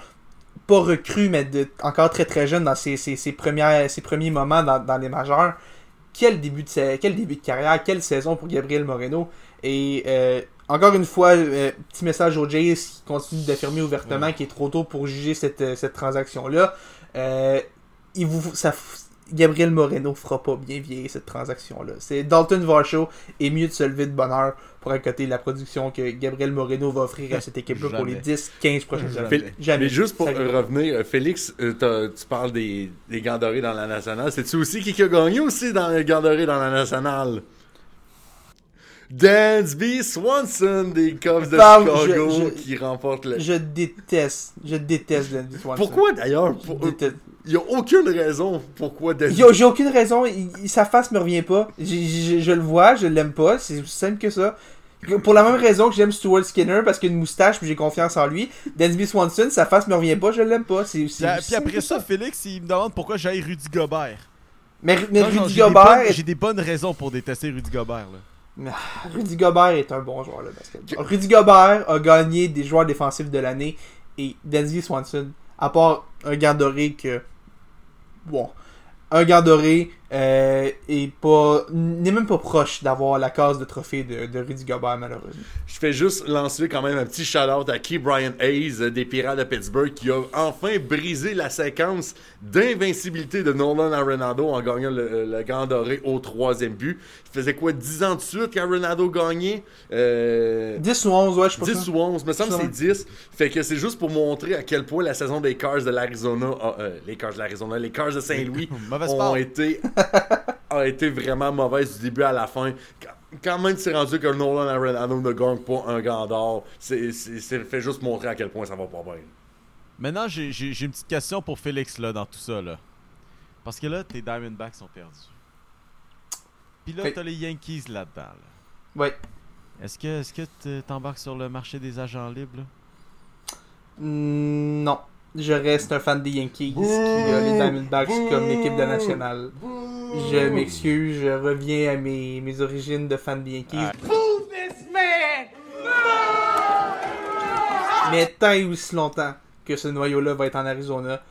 pas recru, mais de- encore très très jeune dans ses, ses, ses premières, ses premiers moments dans, dans les majeurs. Quel début, de, quel début de carrière, quelle saison pour Gabriel Moreno. Et euh, encore une fois, euh, petit message aux Jays qui continuent d'affirmer ouvertement qu'il est trop tôt pour juger cette, cette transaction-là. Euh, il vous, ça, Gabriel Moreno fera pas bien vieillir cette transaction-là. C'est Dalton Varsho est mieux de se lever de bonheur pour accoter la production que Gabriel Moreno va offrir à cette équipe-là pour les Jamais. 10-15 prochaines années. Jamais. Mais juste pour revenir, euh, Félix, euh, tu parles des, des gants dorés dans la nationale. C'est-tu aussi qui a gagné aussi dans les gants dorés dans la nationale? Dansby Swanson des Cubs de Chicago je- je- qui remporte le. Je déteste, je déteste Danby Swanson. Pourquoi d'ailleurs Pour-. Il n'y a aucune raison pourquoi. Yo, J'ai aucune raison, il- sa face me revient pas. Je le vois, je l'aime pas, c'est aussi simple que ça. Pour la même raison que j'aime Stuart Skinner parce qu'il a une moustache puis j'ai confiance en lui. Dansby Swanson, sa face me revient pas, je l'aime pas. C'est aussi Puis, après que ça, Félix, il me demande pourquoi j'ai Rudy Gobert. Mais, mais Non, Rudy Gobert, J'ai des bonnes raisons pour détester Rudy Gobert. Là. Rudy Gobert est un bon joueur de basket. Rudy Gobert a gagné des joueurs défensifs de l'année et Dansby Swanson, à part un gant doré que. Bon. Un gant doré euh, est pas. n'est même pas proche d'avoir la case de trophée de, de Rudy Gobert, malheureusement. Je fais juste lancer quand même un petit shout-out à Key Brian Hayes euh, des Pirates de Pittsburgh qui a enfin brisé la séquence d'invincibilité de Nolan Arenado en gagnant le, le Grand Doré au troisième but. Ça faisait quoi, 10 ans de suite qu'Arenado gagnait? Euh, 10 ou 11, ouais, je pas 10 ça. ou 11, me semble que Ça. c'est 10. Fait que c'est juste pour montrer à quel point la saison des Cars de l'Arizona, euh, les Cars de l'Arizona, les Cars de Saint-Louis ont été, a été vraiment mauvaise du début à la fin. Quand- même, c'est rendu que Nolan Arenado ne gagne pas un grand d'or, c'est fait juste montrer à quel point ça va pas bien. Maintenant, j'ai une petite question pour Félix là, dans tout ça. Là. Parce que là, tes Diamondbacks sont perdus. Puis là, t'as les Yankees là-dedans. là. Ouais. Est-ce que est-ce que t'embarques sur le marché des agents libres? là? Non. Je reste un fan des Yankees qui a les Diamondbacks comme équipe de nationale. Je m'excuse, je reviens à mes, mes origines de fan des Yankees. Mais tant et aussi longtemps que ce noyau-là va être en Arizona,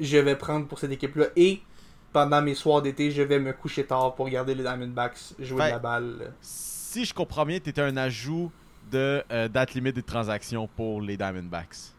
je vais prendre pour cette équipe-là. Et pendant mes soirs d'été, je vais me coucher tard pour regarder les Diamondbacks jouer Fait- de la balle. Si je comprends bien, t'étais un ajout de euh, date limite des transactions pour les Diamondbacks.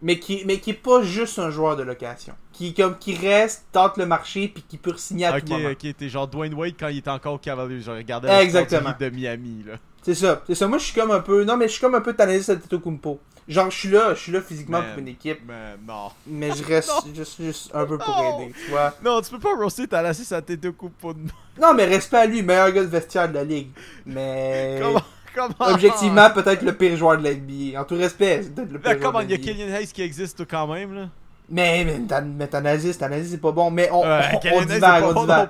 Mais qui, mais qui est pas juste un joueur de location. Qui, comme, qui reste, tente le marché, puis qui peut signer à Ok, tout moment. ok, t'es genre Dwayne Wade quand il était encore au Cavaliers. Je regardais Exactement. de Miami. Là. C'est ça, c'est ça. Moi, je suis comme un peu. Non, mais je suis comme un peu Tanasis Antetokounmpo. Genre, je suis là, je suis là physiquement pour une équipe, Mais non. mais je reste juste, juste un peu pour Non. aider, tu vois. Non, tu peux pas roaster ta lassé sa tête de coupe de Non, mais respect à lui, meilleur gars de vestiaire de la ligue. Mais. Comment Comment Objectivement, peut-être le pire joueur de la NBA. En tout respect, c'est peut-être le pire Là, joueur comment de il y a. Killian Hayes qui existe quand même là Mais, mais, Tan- mais Thanasis, Thanasis, c'est pas bon. Mais on, on, divague, on divague.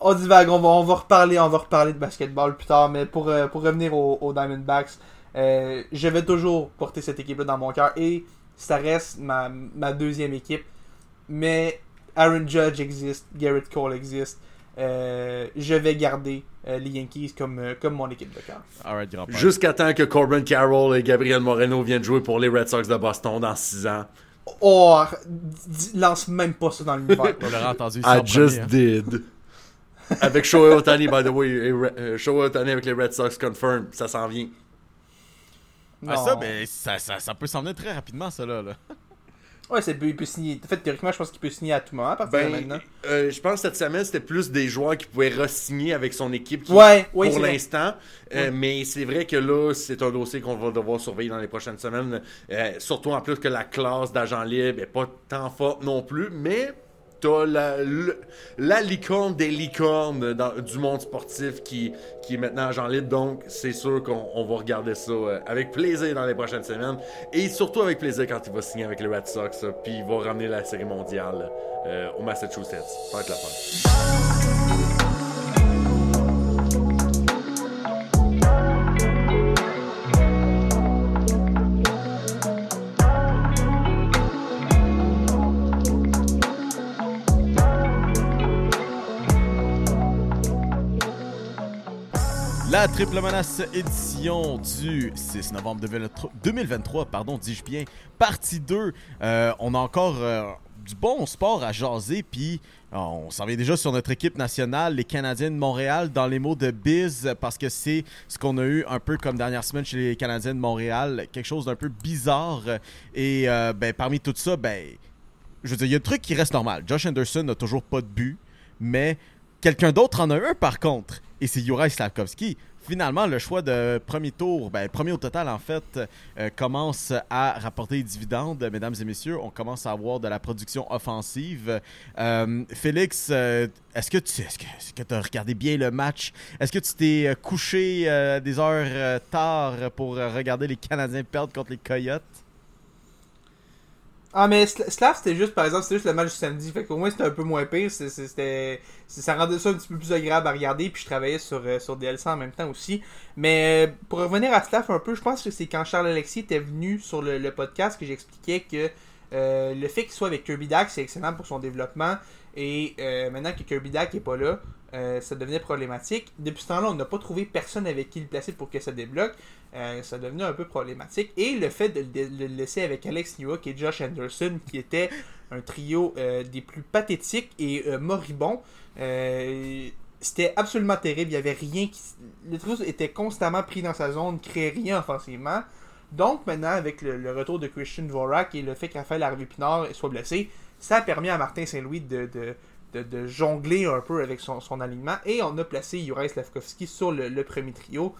On divague, on va, on va reparler, on va reparler de basketball plus tard, mais pour, euh, pour revenir aux, Diamondbacks, euh, je vais toujours porter cette équipe-là dans mon cœur et ça reste ma, ma deuxième équipe. Mais Aaron Judge existe, Garrett Cole existe. euh, je vais garder les Yankees comme, euh, comme mon équipe de cœur. Grand-père. Jusqu'à temps que Corbin Carroll et Gabriel Moreno viennent jouer pour les Red Sox de Boston dans 6 ans. Oh, lance même pas ça dans l'univers. On l'aurait entendu I just premier, hein. did. Avec Shohei Otani, by the way. et euh, Shohei Otani avec les Red Sox confirm. Ça s'en vient. Ah, ça, ben, ça, ça, ça peut s'en venir très rapidement, ça là. là. Ouais, c'est, il peut signer. En fait, théoriquement, je pense qu'il peut signer à tout moment à partir de Ben, maintenant. euh, je pense que cette semaine, c'était plus des joueurs qui pouvaient re-signer avec son équipe qui- Ouais, ouais, c'est pour l'instant. Euh, Mais c'est vrai que là, c'est un dossier qu'on va devoir surveiller dans les prochaines semaines. Euh, surtout en plus que la classe d'agent libre est pas tant forte non plus. Mais t'as la, la licorne des licornes dans- du monde sportif qui, qui est maintenant agent libre. Donc, c'est sûr qu'on on va regarder ça euh, avec plaisir dans les prochaines semaines. Et surtout avec plaisir quand il va signer avec les Red Sox. euh, Puis il va ramener la série mondiale euh, au Massachusetts. Ça va la fin. Triple menace édition du 6 novembre 2023, 2023, pardon, dis-je bien, partie 2. Euh, on a encore euh, du bon sport à jaser, puis euh, on s'en vient déjà sur notre équipe nationale, les Canadiens de Montréal, dans les mots de Biz, parce que c'est ce qu'on a eu un peu comme dernière semaine chez les Canadiens de Montréal, quelque chose d'un peu bizarre. Et ben, parmi tout ça, ben, je veux il y a un truc qui reste normal. Josh Anderson n'a toujours pas de but, mais quelqu'un d'autre en a un par contre, et c'est Juraj Slavkovski. Finalement, le choix de premier tour, ben, premier au total en fait, euh, commence à rapporter des dividendes, mesdames et messieurs. On commence à avoir de la production offensive. Euh, Félix, euh, est-ce que tu est-ce que, que as regardé bien le match? Est-ce que tu t'es couché des heures tard pour regarder les Canadiens perdre contre les Coyotes? Ah, mais Sl- Slav, c'était juste, par exemple, c'était juste le match du samedi. Fait qu'au moins, c'était un peu moins pire. C'était, ça rendait ça un petit peu plus agréable à regarder. Puis je travaillais sur, euh, DLC en même temps aussi. Mais euh, pour revenir à Slav un peu, je pense que c'est quand Charles Alexis était venu sur le, podcast que j'expliquais que euh, le fait qu'il soit avec Kirby Dak, c'est excellent pour son développement. Et euh, maintenant que Kirby Dak n'est pas là, euh, ça devenait problématique. Depuis ce temps-là, on n'a pas trouvé personne avec qui le placer pour que ça débloque. Euh, ça devenait un peu problématique. Et le fait de le, laisser avec Alex Newhook et Josh Anderson, qui était un trio euh, des plus pathétiques et moribonds, c'était absolument terrible. Il y avait rien qui. Le trio était constamment pris dans sa zone, créait rien offensivement. Donc maintenant, avec le, retour de Christian Dvorak et le fait qu'Raphaël Harvey-Pinard soit blessé, ça a permis à Martin Saint-Louis de, de, jongler un peu avec son, alignement. Et on a placé Juraj Slavkovski sur le, premier trio.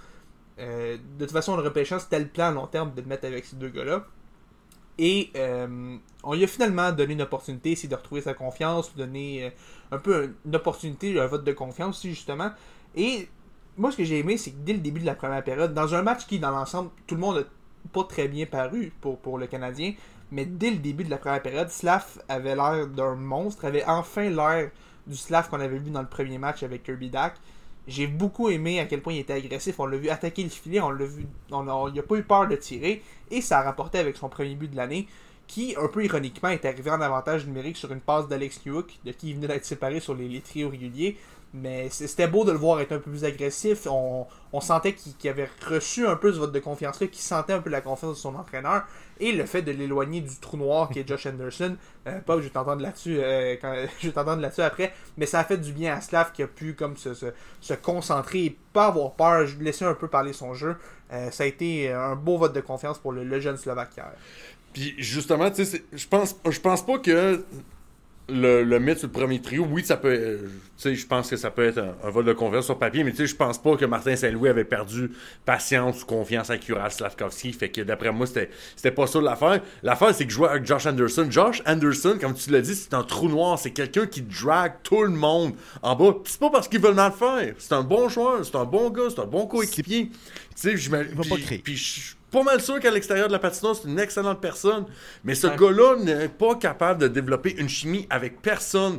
Euh, de toute façon, le repêchant, c'était le plan à long terme de le mettre avec ces deux gars-là. Et euh, on lui a finalement donné une opportunité, c'est de retrouver sa confiance, donner euh, un peu une opportunité, un vote de confiance aussi, justement. Et moi, ce que j'ai aimé, c'est que dès le début de la première période, dans un match qui, dans l'ensemble, tout le monde a pas très bien paru pour le Canadien, Mais dès le début de la première période, Slav avait l'air d'un monstre, avait enfin l'air du Slav qu'on avait vu dans le premier match avec Kirby Dak. J'ai beaucoup aimé à quel point il était agressif. On l'a vu attaquer le filet, on l'a vu, on a- il n'a pas eu peur de tirer et ça a rapporté avec son premier but de l'année qui, un peu ironiquement, est arrivé en avantage numérique sur une passe d'Alex Newhook, de qui il venait d'être séparé sur les, les réguliers. Mais c'était beau de le voir être un peu plus agressif. On, sentait qu'il avait reçu un peu ce vote de confiance-là, qu'il sentait un peu la confiance de son entraîneur. Et le fait de l'éloigner du trou noir qui est Josh Anderson, euh, pas que je vais t'entendre là-dessus euh, là-dessus après, mais ça a fait du bien à Slav qui a pu comme se, se, concentrer et pas avoir peur, laisser un peu parler son jeu. Euh, ça a été un beau vote de confiance pour le, le jeune Slovaque hier. Puis justement, tu sais, je pense, je pense pas que le, le mettre sur le premier trio, oui, ça peut. euh, tu sais, je pense que ça peut être un, un vol de confiance sur papier, mais tu sais, je pense pas que Martin Saint-Louis avait perdu patience ou confiance à Kural Slavkovski. Fait que d'après moi, c'était c'était pas ça l'affaire. L'affaire, c'est que je jouais avec Josh Anderson. Josh Anderson, comme tu l'as dit, c'est un trou noir. C'est quelqu'un qui drague tout le monde en bas. C'est pas parce qu'ils veulent mal faire. C'est un bon joueur, c'est un bon gars, c'est un bon coéquipier. Tu sais, je puis- pas mal sûr qu'à l'extérieur de la patinoire, c'est une excellente personne. Mais ce gars-là n'est pas capable de développer une chimie avec personne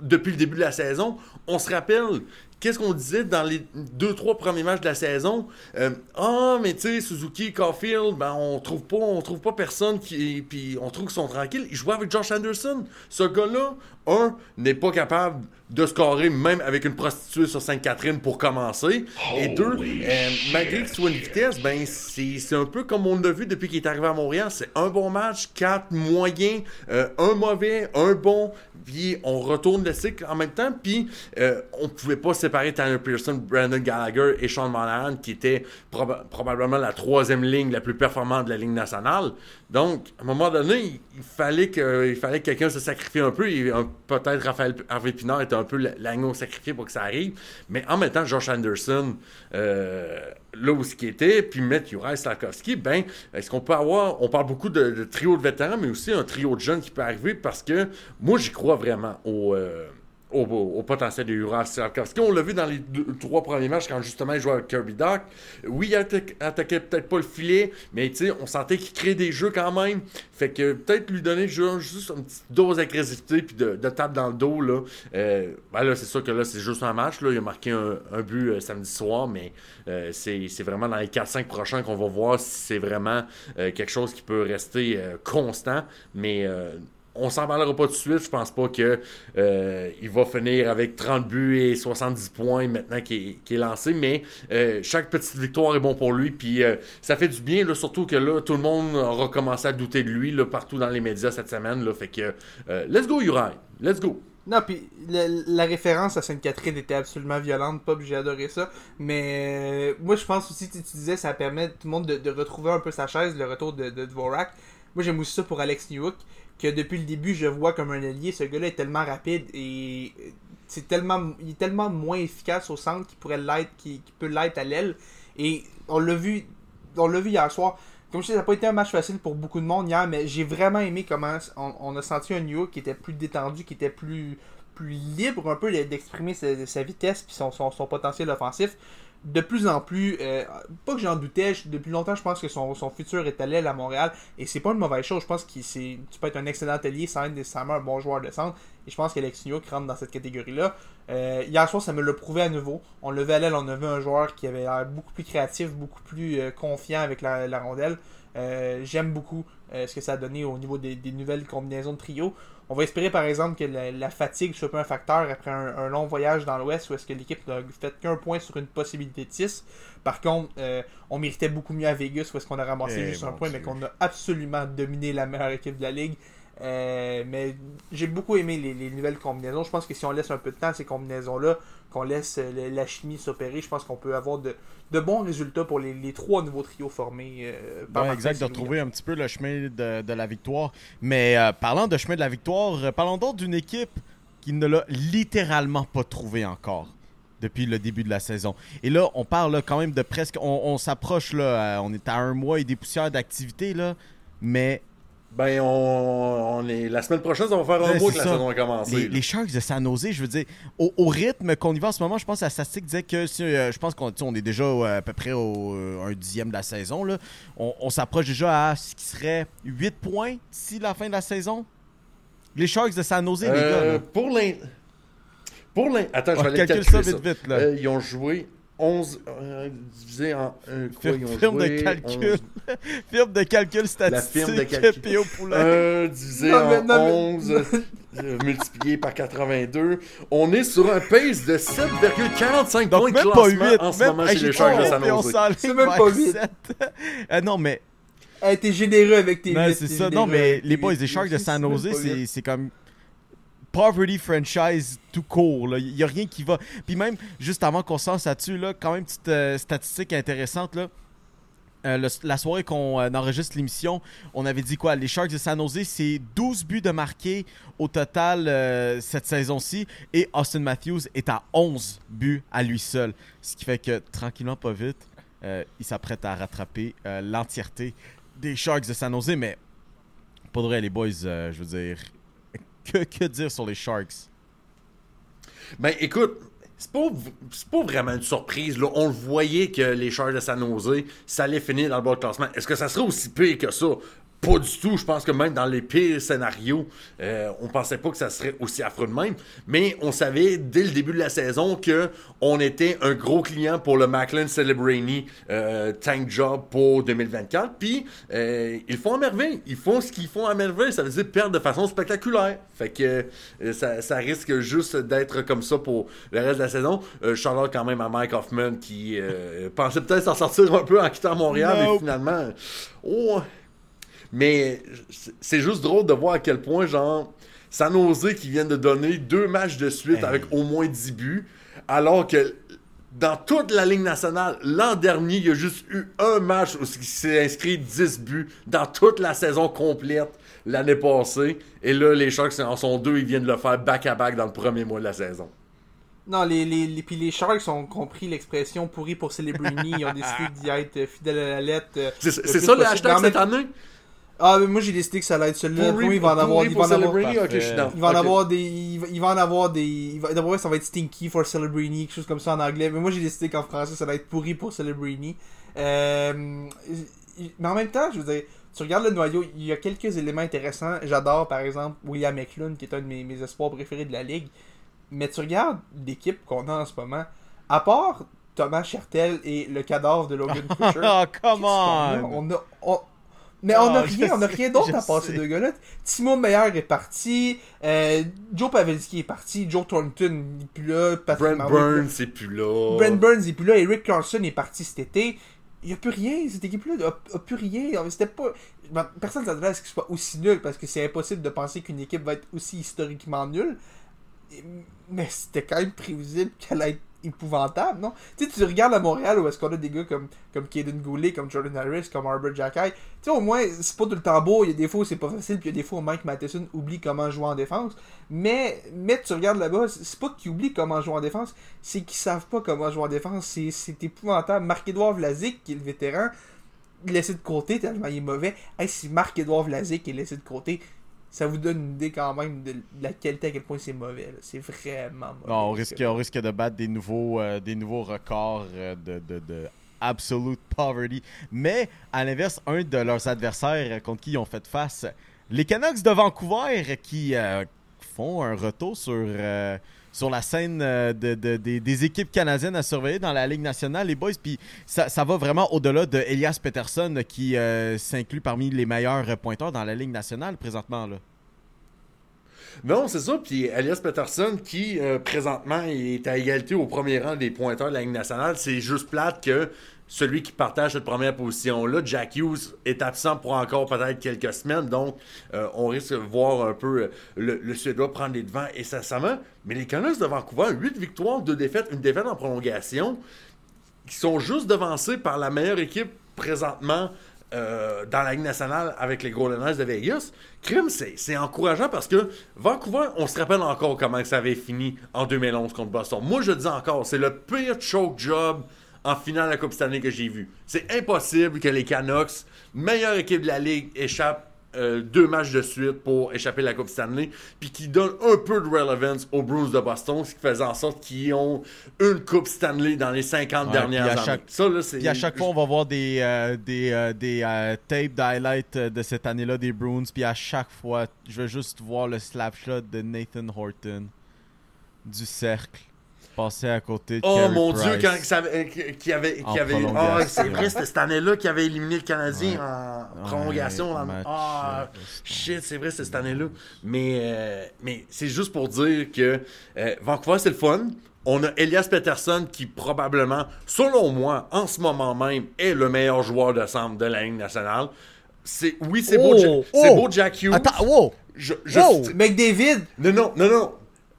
depuis le début de la saison. On se rappelle, qu'est-ce qu'on disait dans les deux, trois premiers matchs de la saison? Euh, Ah, mais tu sais, Suzuki, Caulfield, ben, on trouve pas, on trouve pas personne qui. Puis on trouve qu'ils sont tranquilles. Il jouait avec Josh Anderson. Ce gars-là, un, n'est pas capable de scorer même avec une prostituée sur Sainte-Catherine pour commencer. Et deux, euh, malgré qu'il soit une vitesse, ben c'est un peu comme on l'a vu depuis qu'il est arrivé à Montréal. C'est un bon match, quatre moyens, euh, un mauvais, un bon, puis on retourne le cycle en même temps. Puis euh, on pouvait pas séparer Tanner Pearson, Brandon Gallagher et Sean Monahan, qui proba- probablement la troisième ligne la plus performante de la ligne nationale. Donc, à un moment donné, il, fallait que, il fallait que quelqu'un se sacrifie un peu. Peut-être Raphaël Harvey Pinard était un peu l'agneau sacrifié pour que ça arrive. Mais en temps, Josh Anderson, euh, là où ce qui était, puis mettre Juraj Slavkovski, ben, est-ce qu'on peut avoir, on parle beaucoup de, de trio de vétérans, mais aussi un trio de jeunes qui peut arriver parce que moi, j'y crois vraiment au. euh, au, au potentiel de Juraj Slavkovski. On l'a vu dans les trois premiers matchs quand justement il jouait avec Kirby Doc. Oui, il atta- attaquait peut-être pas le filet, mais on sentait qu'il créait des jeux quand même. Fait que peut-être lui donner ju- juste une petite dose d'agressivité puis de, tape dans le dos. Là, Euh, ben là c'est sûr que là, c'est juste un match. Là. Il a marqué un, but euh, samedi soir, mais euh, c'est vraiment dans les 4-5 prochains qu'on va voir si c'est vraiment quelque chose qui peut rester constant. Mais on s'en parlera pas tout de suite. Je pense pas que euh, il va finir avec 30 buts et 70 points maintenant qu'il est, lancé. Mais euh, chaque petite victoire est bon pour lui. Puis euh, ça fait du bien, surtout que là, tout le monde aura commencé à douter de lui partout dans les médias cette semaine. Fait que euh, let's go, Uri. Let's go. Non, puis la, référence à Sainte-Catherine était absolument violente, Pop, j'ai adoré ça. Mais moi, je pense aussi, tu tu disais, ça permet tout le monde de, de retrouver un peu sa chaise, le retour de, de Dvorak. Moi, j'aime aussi ça pour Alex Newhook, que depuis le début, je vois comme un allié. Ce gars-là est tellement rapide et c'est tellement, il est tellement moins efficace au centre qu'il pourrait l'être, qu'il peut l'être à l'aile. Et on l'a vu, on l'a vu hier soir. Comme je disais, ça n'a pas été un match facile pour beaucoup de monde hier, mais j'ai vraiment aimé comment on, a senti un New York qui était plus détendu, qui était plus, plus libre un peu d'exprimer sa, vitesse son, son, son potentiel offensif. De plus en plus, euh, pas que j'en doutais, depuis longtemps je pense que son, futur est à l'aile à Montréal et c'est pas une mauvaise chose. Je pense que tu peux être un excellent allié sans être nécessairement un bon joueur de centre et je pense qu'Alex Newhook rentre dans cette catégorie-là. Euh, hier soir, ça me l'a prouvé à nouveau. On le vu à l'aile, on a vu un joueur qui avait l'air beaucoup plus créatif, beaucoup plus euh, confiant avec la, rondelle. Euh, J'aime beaucoup ce que ça a donné au niveau des, des nouvelles combinaisons de trio. On va espérer par exemple que la, la fatigue soit pas un facteur après un, un long voyage dans l'Ouest où est-ce que l'équipe n'a fait qu'un point sur une possibilité de 6. Par contre, euh, on méritait beaucoup mieux à Vegas où est-ce qu'on a ramassé Eh, juste un point, Dieu. mais qu'on a absolument dominé la meilleure équipe de la ligue. Euh, mais j'ai beaucoup aimé les, les nouvelles combinaisons. Je pense que si on laisse un peu de temps à ces combinaisons-là, qu'on laisse euh, le- la chimie s'opérer, je pense qu'on peut avoir de, de bons résultats pour les, les trois nouveaux trios formés. euh, par Ouais, exact, de retrouver un petit peu le chemin de, de la victoire. Mais euh, parlant de chemin de la victoire, euh, parlons donc d'une équipe qui ne l'a littéralement pas trouvé encore depuis le début de la saison. Et là, on parle là, quand même de presque... On, on s'approche, là, on est à un mois et des poussières d'activité, là, mais Ben, on, on est... la semaine prochaine, ça va faire un Ouais, que la ça. saison a commencé. Les, les Sharks de San Jose, je veux dire, au, au rythme qu'on y va en ce moment, je pense que la statistique disait que si, euh, je pense qu'on on est déjà euh, à peu près au euh, un dixième de la saison. Là. On, on s'approche déjà à ce qui serait 8 points d'ici la fin de la saison. Les Sharks de San Jose, les gars. Euh, là. pour l'in... Pour. Attends, je Ouais, vais aller calcule calculer ça vite, vite, là. Ils ont joué 11... euh, divisé en... quoi, Firme ils ont firme de calcul. 11, Firme de calcul statistique. firme de calcul. P.O. Poulain. euh, divisé Non, mais- en non, mais- 11 euh, multiplié par 82. On est sur un pace de 7,45 Donc points de même pas classement 8. en ce même, moment hey, chez les Sharks s'enligne C'est même pas huit. sept. Euh, non, mais Hey, t'es généreux avec tes Non, c'est ça. Non, mais les boys des Sharks de San huit. c'est comme poverty franchise tout court. Il n'y a rien qui va. Puis même, juste avant qu'on se lance là-dessus, là, quand même, petite euh, statistique intéressante. Là. Euh, la soirée qu'on euh, enregistre l'émission, on avait dit quoi? Les Sharks de San Jose, c'est 12 buts de marqués au total cette saison-ci. Et Austin Matthews est à 11 buts à lui seul. Ce qui fait que, tranquillement, pas vite, il s'apprête à rattraper l'entièreté des Sharks de San Jose. Mais, pour de vrai, les boys, je veux dire, que, dire sur les Sharks? Ben écoute, c'est pas, pas vraiment une surprise. Là. On le voyait que les Sharks de San Jose, ça allait finir dans le bas de classement. Est-ce que ça serait aussi pire que ça? Pas du tout. Je pense que même dans les pires scénarios, euh, on pensait pas que ça serait aussi affreux de même. Mais on savait dès le début de la saison que on était un gros client pour le Macklin Celebrini euh, Tank Job pour 2024. Puis euh, ils font à merveille. Ils font ce qu'ils font à merveille. Ça veut dire perdre de façon spectaculaire. Fait que euh, ça, ça risque juste d'être comme ça pour le reste de la saison. Charlotte quand même à Mike Hoffman qui pensait peut-être s'en sortir un peu en quittant Montréal, mais Nope. finalement, oh, mais c'est juste drôle de voir à quel point, genre, San Jose qui viennent de donner deux matchs de suite Hey. avec au moins 10 buts, alors que dans toute la Ligue nationale, l'an dernier, il y a juste eu un match où il s'est inscrit 10 buts dans toute la saison complète l'année passée. Et là, les Sharks en sont deux, ils viennent de le faire back-à-back dans le premier mois de la saison. Non, les, les, les, puis les Sharks ont compris l'expression pourri pour Celebrini. Ils ont décidé d'y être fidèles à la lettre. euh, C'est ça le hashtag cette année? Ah, mais moi j'ai décidé que ça allait être celui-là. Pour il va en avoir. Il va en avoir, il va en avoir des. Il va, va en avoir des. Va, d'abord, ça va être Stinky for Celebrini, quelque chose comme ça en anglais. Mais moi j'ai décidé qu'en français ça allait être pourri pour Celebrini. Euh, mais en même temps, je veux dire, tu regardes le noyau, il y a quelques éléments intéressants. J'adore par exemple William McLean, qui est un de mes, mes espoirs préférés de la ligue. Mais tu regardes l'équipe qu'on a en ce moment, à part Thomas Chertel et le cadavre de Logan Couture. Oh, come Qu'est-ce qu'on a? on On a- on- Mais on a Ah, rien, on a rien d'autre à part ces deux gars-là. Timo Meyer est parti, euh, Joe Pavelski est parti, Joe Thornton n'est plus là, Patrick Brent Burns, c'est plus là. Brent Burns est plus là, Eric Carlson est parti cet été. Il n'y a plus rien, cette équipe-là a, a plus rien. C'était pas. ben, Personne ne s'attendait à ce qu'il soit aussi nul parce que c'est impossible de penser qu'une équipe va être aussi historiquement nulle. Mais c'était quand même prévisible qu'elle allait être épouvantable, non? Tu sais, tu regardes à Montréal où est-ce qu'on a des gars comme, comme Goulet, comme Jordan Harris, comme Arbor Jackay. Tu sais, au moins, c'est pas tout le temps beau. Il y a des fois où c'est pas facile, puis il y a des fois où Mike Matheson oublie comment jouer en défense. Mais, mais tu regardes là-bas, c'est pas qu'ils oublient comment jouer en défense, c'est qu'ils savent pas comment jouer en défense. C'est- épouvantable. Marc-Edouard Vlasic, qui est le vétéran, laissé de côté tellement il est mauvais. Hey, si Marc-Edouard Vlasic est laissé de côté, ça vous donne une idée quand même de la qualité à quel point c'est mauvais. C'est vraiment mauvais. On risque, on risque de battre des nouveaux, euh, des nouveaux records euh, de, de, de absolute poverty. Mais, à l'inverse, un de leurs adversaires contre qui ils ont fait face, les Canucks de Vancouver, qui euh, font un retour sur, euh, sur la scène euh, de, de- des, équipes canadiennes à surveiller dans la Ligue nationale, les boys. Puis ça, ça va vraiment au-delà de Elias Peterson, qui euh, s'inclut parmi les meilleurs pointeurs dans la Ligue nationale présentement. Là. Non, c'est ça. Puis Elias Peterson, qui euh, présentement est à égalité au premier rang des pointeurs de la Ligue nationale, c'est juste plate que celui qui partage cette première position-là, Jack Hughes, est absent pour encore peut-être quelques semaines. Donc, euh, on risque de voir un peu euh, le, le Suédois prendre les devants et ça Mais les Canucks de Vancouver, 8 victoires, 2 défaites, une défaite en prolongation, qui sont juste devancés par la meilleure équipe présentement euh, dans la Ligue nationale avec les Golden Knights de Vegas. Crime, c'est encourageant parce que Vancouver, on se rappelle encore comment ça avait fini en 2011 contre Boston. Moi, je dis encore, c'est le pire choke job en finale de la Coupe Stanley que j'ai vu. C'est impossible que les Canucks, meilleure équipe de la Ligue, échappent euh, deux matchs de suite pour échapper à la Coupe Stanley, puis qui donne un peu de relevance aux Bruins de Boston, ce qui faisait en sorte qu'ils ont une Coupe Stanley dans les 50 Ouais, dernières années. chaque- Ça, là, Puis à chaque fois, on va voir des, euh, des, euh, des euh, tapes d'highlights euh, de cette année-là des Bruins. Puis à chaque fois, je vais juste voir le slapshot de Nathan Horton du cercle passer à côté de Oh Carey mon Price. dieu, quand ça euh, qui avait, En qui avait, prolongation. ah, c'est vrai, c'était cette année-là qui avait éliminé le Canadien Ouais. en Ouais, prolongation. match, Ah, euh, shit, c'est vrai, c'était cette année-là. Mais, euh, mais c'est juste pour dire que euh, Vancouver, c'est le fun. On a Elias Peterson qui probablement, selon moi, en ce moment même, est le meilleur joueur de centre de la Ligue nationale. C'est, oui, c'est beau, Oh, Ja- c'est oh. beau Jack Hughes. Attends, wow! Je, je- Wow! McDavid! non, non, non, non.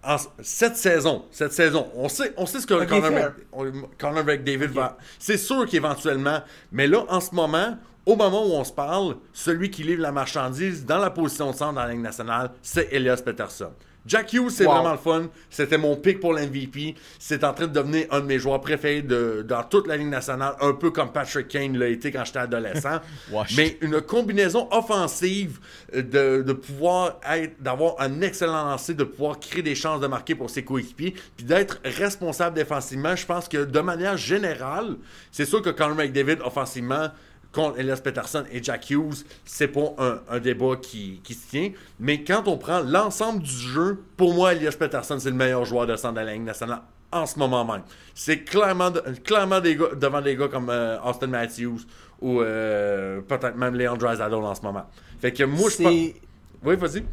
En- cette saison, cette saison, on sait, on sait ce que Ok, Connor, fair. Mc- on- Connor McDavid va. C'est sûr qu'éventuellement, mais là, en ce moment, au moment où on se parle, celui qui livre la marchandise dans la position de centre dans la Ligue nationale, c'est Elias Peterson. Jack Hughes, c'est Wow. vraiment le fun. C'était mon pick pour l'MVP. C'est en train de devenir un de mes joueurs préférés de, dans toute la Ligue nationale, un peu comme Patrick Kane l'a été quand j'étais adolescent. Mais une combinaison offensive de, de pouvoir être, d'avoir un excellent lancer, de pouvoir créer des chances de marquer pour ses coéquipiers, puis d'être responsable défensivement. Je pense que de manière générale, c'est sûr que Conor McDavid offensivement contre Elias Peterson et Jack Hughes, c'est pas un, un débat qui, qui se tient. Mais quand on prend l'ensemble du jeu, pour moi, Elias Peterson, c'est le meilleur joueur de centre de la Ligue nationale en ce moment même. C'est clairement, de- clairement des gars- devant des gars comme euh, Austin Matthews ou euh, peut-être même Leon Draisaitl en ce moment. Fait que moi, je pense... Oui, vas-y.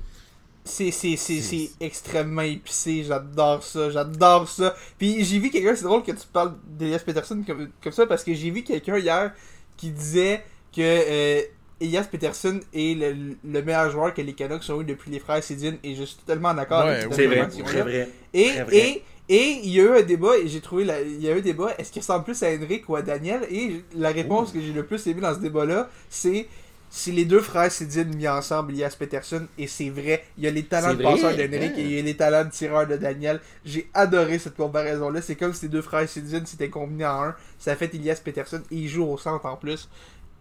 C'est extrêmement épicé, j'adore ça, j'adore ça. Puis j'ai vu quelqu'un, c'est drôle que tu parles d'Elias Peterson comme, comme ça, parce que j'ai vu quelqu'un hier qui disait que euh, Elias Peterson est le, le meilleur joueur que les Canucks ont eu depuis les frères Sedin, et je suis totalement d'accord Ouais, avec cette C'est vrai, très vrai. Et, vrai. et, et il y a eu un débat, et j'ai trouvé, la- il y a eu un débat, est-ce qu'il ressemble plus à Henrik ou à Daniel? Et la réponse que j'ai le plus aimé dans ce débat-là, c'est c'est les deux frères Sedin mis ensemble, Elias Peterson, et c'est vrai. Il y a les talents de passeur d'Henrik hein. et il y a les talents de tireur de Daniel. J'ai adoré cette comparaison-là. C'est comme si les deux frères Sedin s'étaient combinés en un. Ça fait Elias Peterson, et il joue au centre en plus.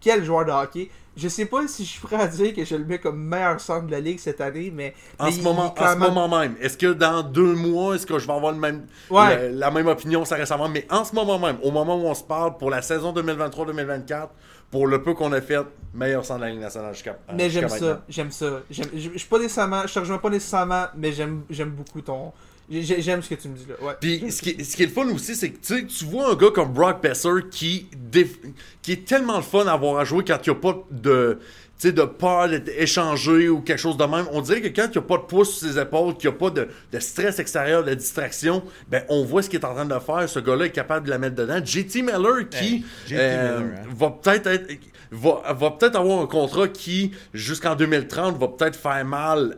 Quel joueur de hockey. Je sais pas si je suis prêt à dire que je le mets comme meilleur centre de la ligue cette année, mais. En mais ce, il- moment, en ce clairement- moment même, est-ce que dans deux mois, est-ce que je vais avoir le même, Ouais. le- la même opinion, ça voir, mais en ce moment même, au moment où on se parle, pour la saison 2023-2024, pour le peu qu'on a fait, meilleur centre de la Ligue nationale jusqu'à Mais j'aime ça, j'aime ça. Je suis pas nécessairement, je te rejoins pas nécessairement, mais j'aime j'aime beaucoup ton. j'ai- J'aime ce que tu me dis là. Ouais. Puis ce qui, est- ce qui est le fun aussi, c'est que tu sais, tu vois un gars comme Brock Besser qui, qui est tellement le fun à avoir à jouer quand il n'y a pas de, sais, de peur d'être échangé ou quelque chose de même. On dirait que quand il n'y a pas de poids sur ses épaules, qu'il n'y a pas de, de stress extérieur, de distraction, ben on voit ce qu'il est en train de faire. Ce gars-là est capable de la mettre dedans. JT Miller qui Hey, euh, Miller, hein. va peut-être être, va, va peut-être avoir un contrat qui, jusqu'en 2030, va peut-être faire mal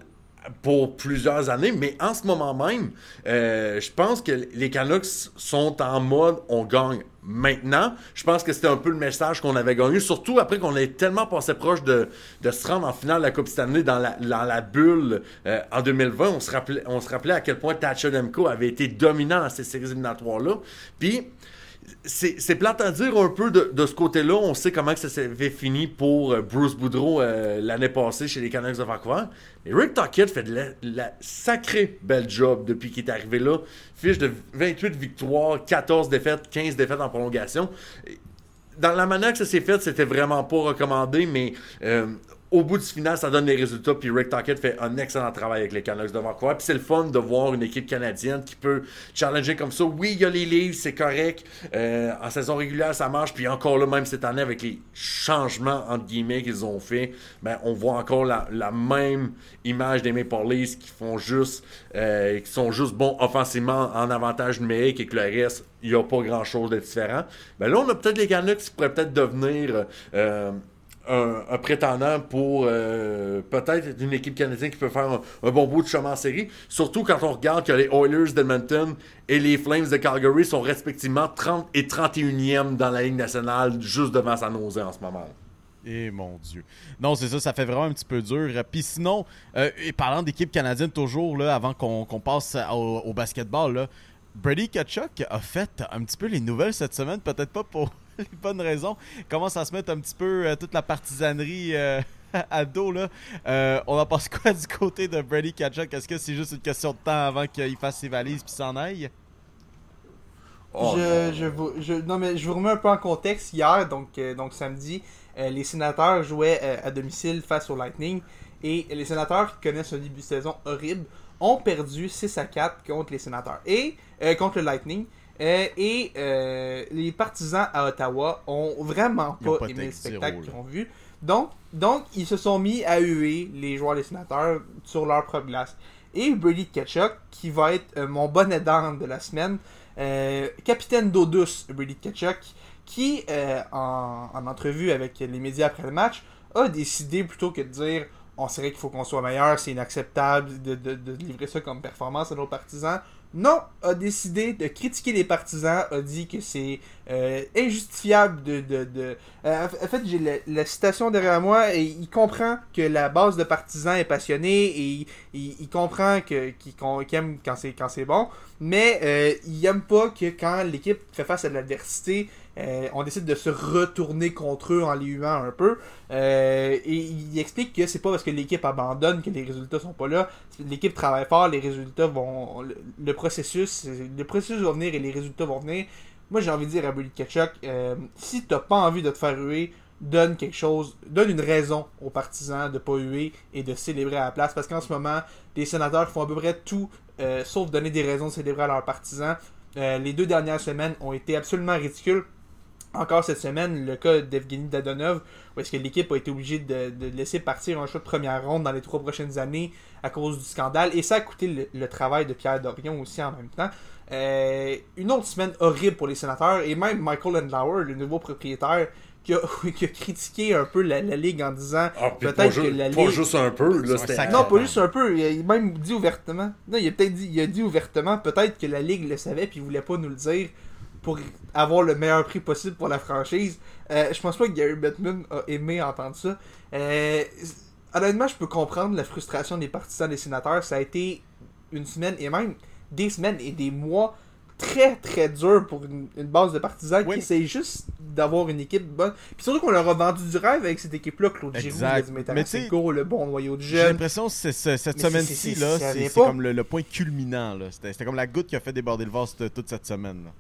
pour plusieurs années, mais en ce moment même, euh, je pense que les Canucks sont en mode on gagne maintenant. Je pense que c'était un peu le message qu'on avait gagné, surtout après qu'on ait tellement passé proche de, de se rendre en finale de la Coupe Stanley dans la, dans la bulle euh, en 2020. On se, rappelait, on se rappelait à quel point Thatcher Demko avait été dominant dans ces séries éliminatoires-là. Puis, c'est plate à dire un peu de, ce côté-là. On sait comment ça s'avait fini pour euh, Bruce Boudreau euh, l'année passée chez les Canucks de Vancouver. Mais Rick Tocchet fait de la, la sacrée belle job depuis qu'il est arrivé là. Fiche de 28 victoires, 14 défaites, 15 défaites en prolongation. Dans la manière que ça s'est fait, c'était vraiment pas recommandé, mais euh, au bout du final, ça donne les résultats. Puis Rick Tocchet fait un excellent travail avec les Canucks de Vancouver. Puis c'est le fun de voir une équipe canadienne qui peut challenger comme ça. Oui, il y a les livres, c'est correct. Euh, en saison régulière, ça marche. Puis encore là, même cette année, avec les changements, entre guillemets, qu'ils ont fait, ben, on voit encore la, la même image des Maple Leafs qui font juste, euh, qui sont juste bons offensivement en avantage numérique et que le reste, il n'y a pas grand chose de différent. Ben là, on a peut-être les Canucks qui pourraient peut-être devenir. euh, un, prétendant pour euh, peut-être une équipe canadienne qui peut faire un, bon bout de chemin en série. Surtout quand on regarde que les Oilers d'Edmonton et les Flames de Calgary sont respectivement 30 et 31e dans la Ligue nationale, juste devant San Jose en ce moment. Et mon Dieu. Non, c'est ça, ça fait vraiment un petit peu dur. Puis sinon, euh, parlant d'équipe canadienne toujours, avant qu'on passe au, basketball, Brady Kachuk a fait un petit peu les nouvelles cette semaine, peut-être pas pour les bonnes raisons. Commence à se mettre un petit peu euh, toute la partisanerie euh, à dos, là, euh, on en pense quoi du côté de Brady Kachuk? Est-ce que c'est juste une question de temps avant qu'il fasse ses valises puis s'en aille? Oh, je, je, vous, je, non, mais je vous remets un peu en contexte. Hier, donc, euh, donc samedi, euh, les sénateurs jouaient euh, à domicile face au Lightning. Et les sénateurs qui connaissent un début de saison horrible ont perdu 6 à 4 contre les sénateurs. Et euh, contre le Lightning. Euh, et euh, les partisans à Ottawa ont vraiment ont pas, aimé le spectacle qu'ils ont vu. Donc, donc, ils se sont mis à huer les joueurs des sénateurs sur leur propre glace. Et Brady Ketchuk, qui va être euh, mon bonnet d'âne de la semaine, capitaine d'eau douce, Brady Ketchuk, qui, en, en entrevue avec les médias après le match, a décidé plutôt que de dire on sait qu'il faut qu'on soit meilleur, c'est inacceptable de, de- de livrer ça comme performance à nos partisans. Non, a décidé de critiquer les partisans, a dit que c'est euh, injustifiable de... de, de- Euh, en fait, j'ai la, citation derrière moi et il comprend que la base de partisans est passionnée et il, comprend que, qu'il, aime quand c'est, quand c'est bon, mais euh, il aime pas que quand l'équipe fait face à de l'adversité, euh, on décide de se retourner contre eux en les huant un peu. Euh, et il explique que c'est pas parce que l'équipe abandonne que les résultats sont pas là. L'équipe travaille fort, les résultats vont. Le, processus, le processus va venir et les résultats vont venir. Moi j'ai envie de dire à Brady Ketchuk, euh, si t'as pas envie de te faire huer, donne quelque chose, donne une raison aux partisans de pas huer et de célébrer à la place. Parce qu'en ce moment, les sénateurs font à peu près tout, sauf donner des raisons de célébrer à leurs partisans. Les deux dernières semaines ont été absolument ridicules. Encore cette semaine, le cas d'Evgeny Dadonov, où est-ce que l'équipe a été obligée de, de laisser partir un choix de première ronde dans les trois prochaines années à cause du scandale. Et ça a coûté le, le travail de Pierre Dorion aussi en même temps. Euh, une autre semaine horrible pour les sénateurs. Et même Michael Endlauer, le nouveau propriétaire, qui a, qui a critiqué un peu la, la ligue en disant Ah, peut-être que la pas ligue... juste un peu, là, c'était... Non, pas juste un peu. Il a même dit ouvertement. Non, il a peut-être dit, il a dit ouvertement, peut-être que la Ligue le savait puis il voulait pas nous le dire pour avoir le meilleur prix possible pour la franchise. Euh, je pense pas que Gary Bettman a aimé entendre ça. Euh, honnêtement, je peux comprendre la frustration des partisans des sénateurs. Ça a été une semaine et même des semaines et des mois très très durs pour une, une base de partisans Oui. qui essayent juste d'avoir une équipe bonne. Puis surtout qu'on leur a vendu du rêve avec cette équipe-là, Claude Giroux, Exact. Vladimir Mais tu sais, Tarasenko, le bon noyau de J'ai jeunes. l'impression que c'est- c'est- cette semaine-ci, c'est- là, comme le, le point culminant. là. C'était c'était comme la goutte qui a fait déborder le vase toute cette semaine. là.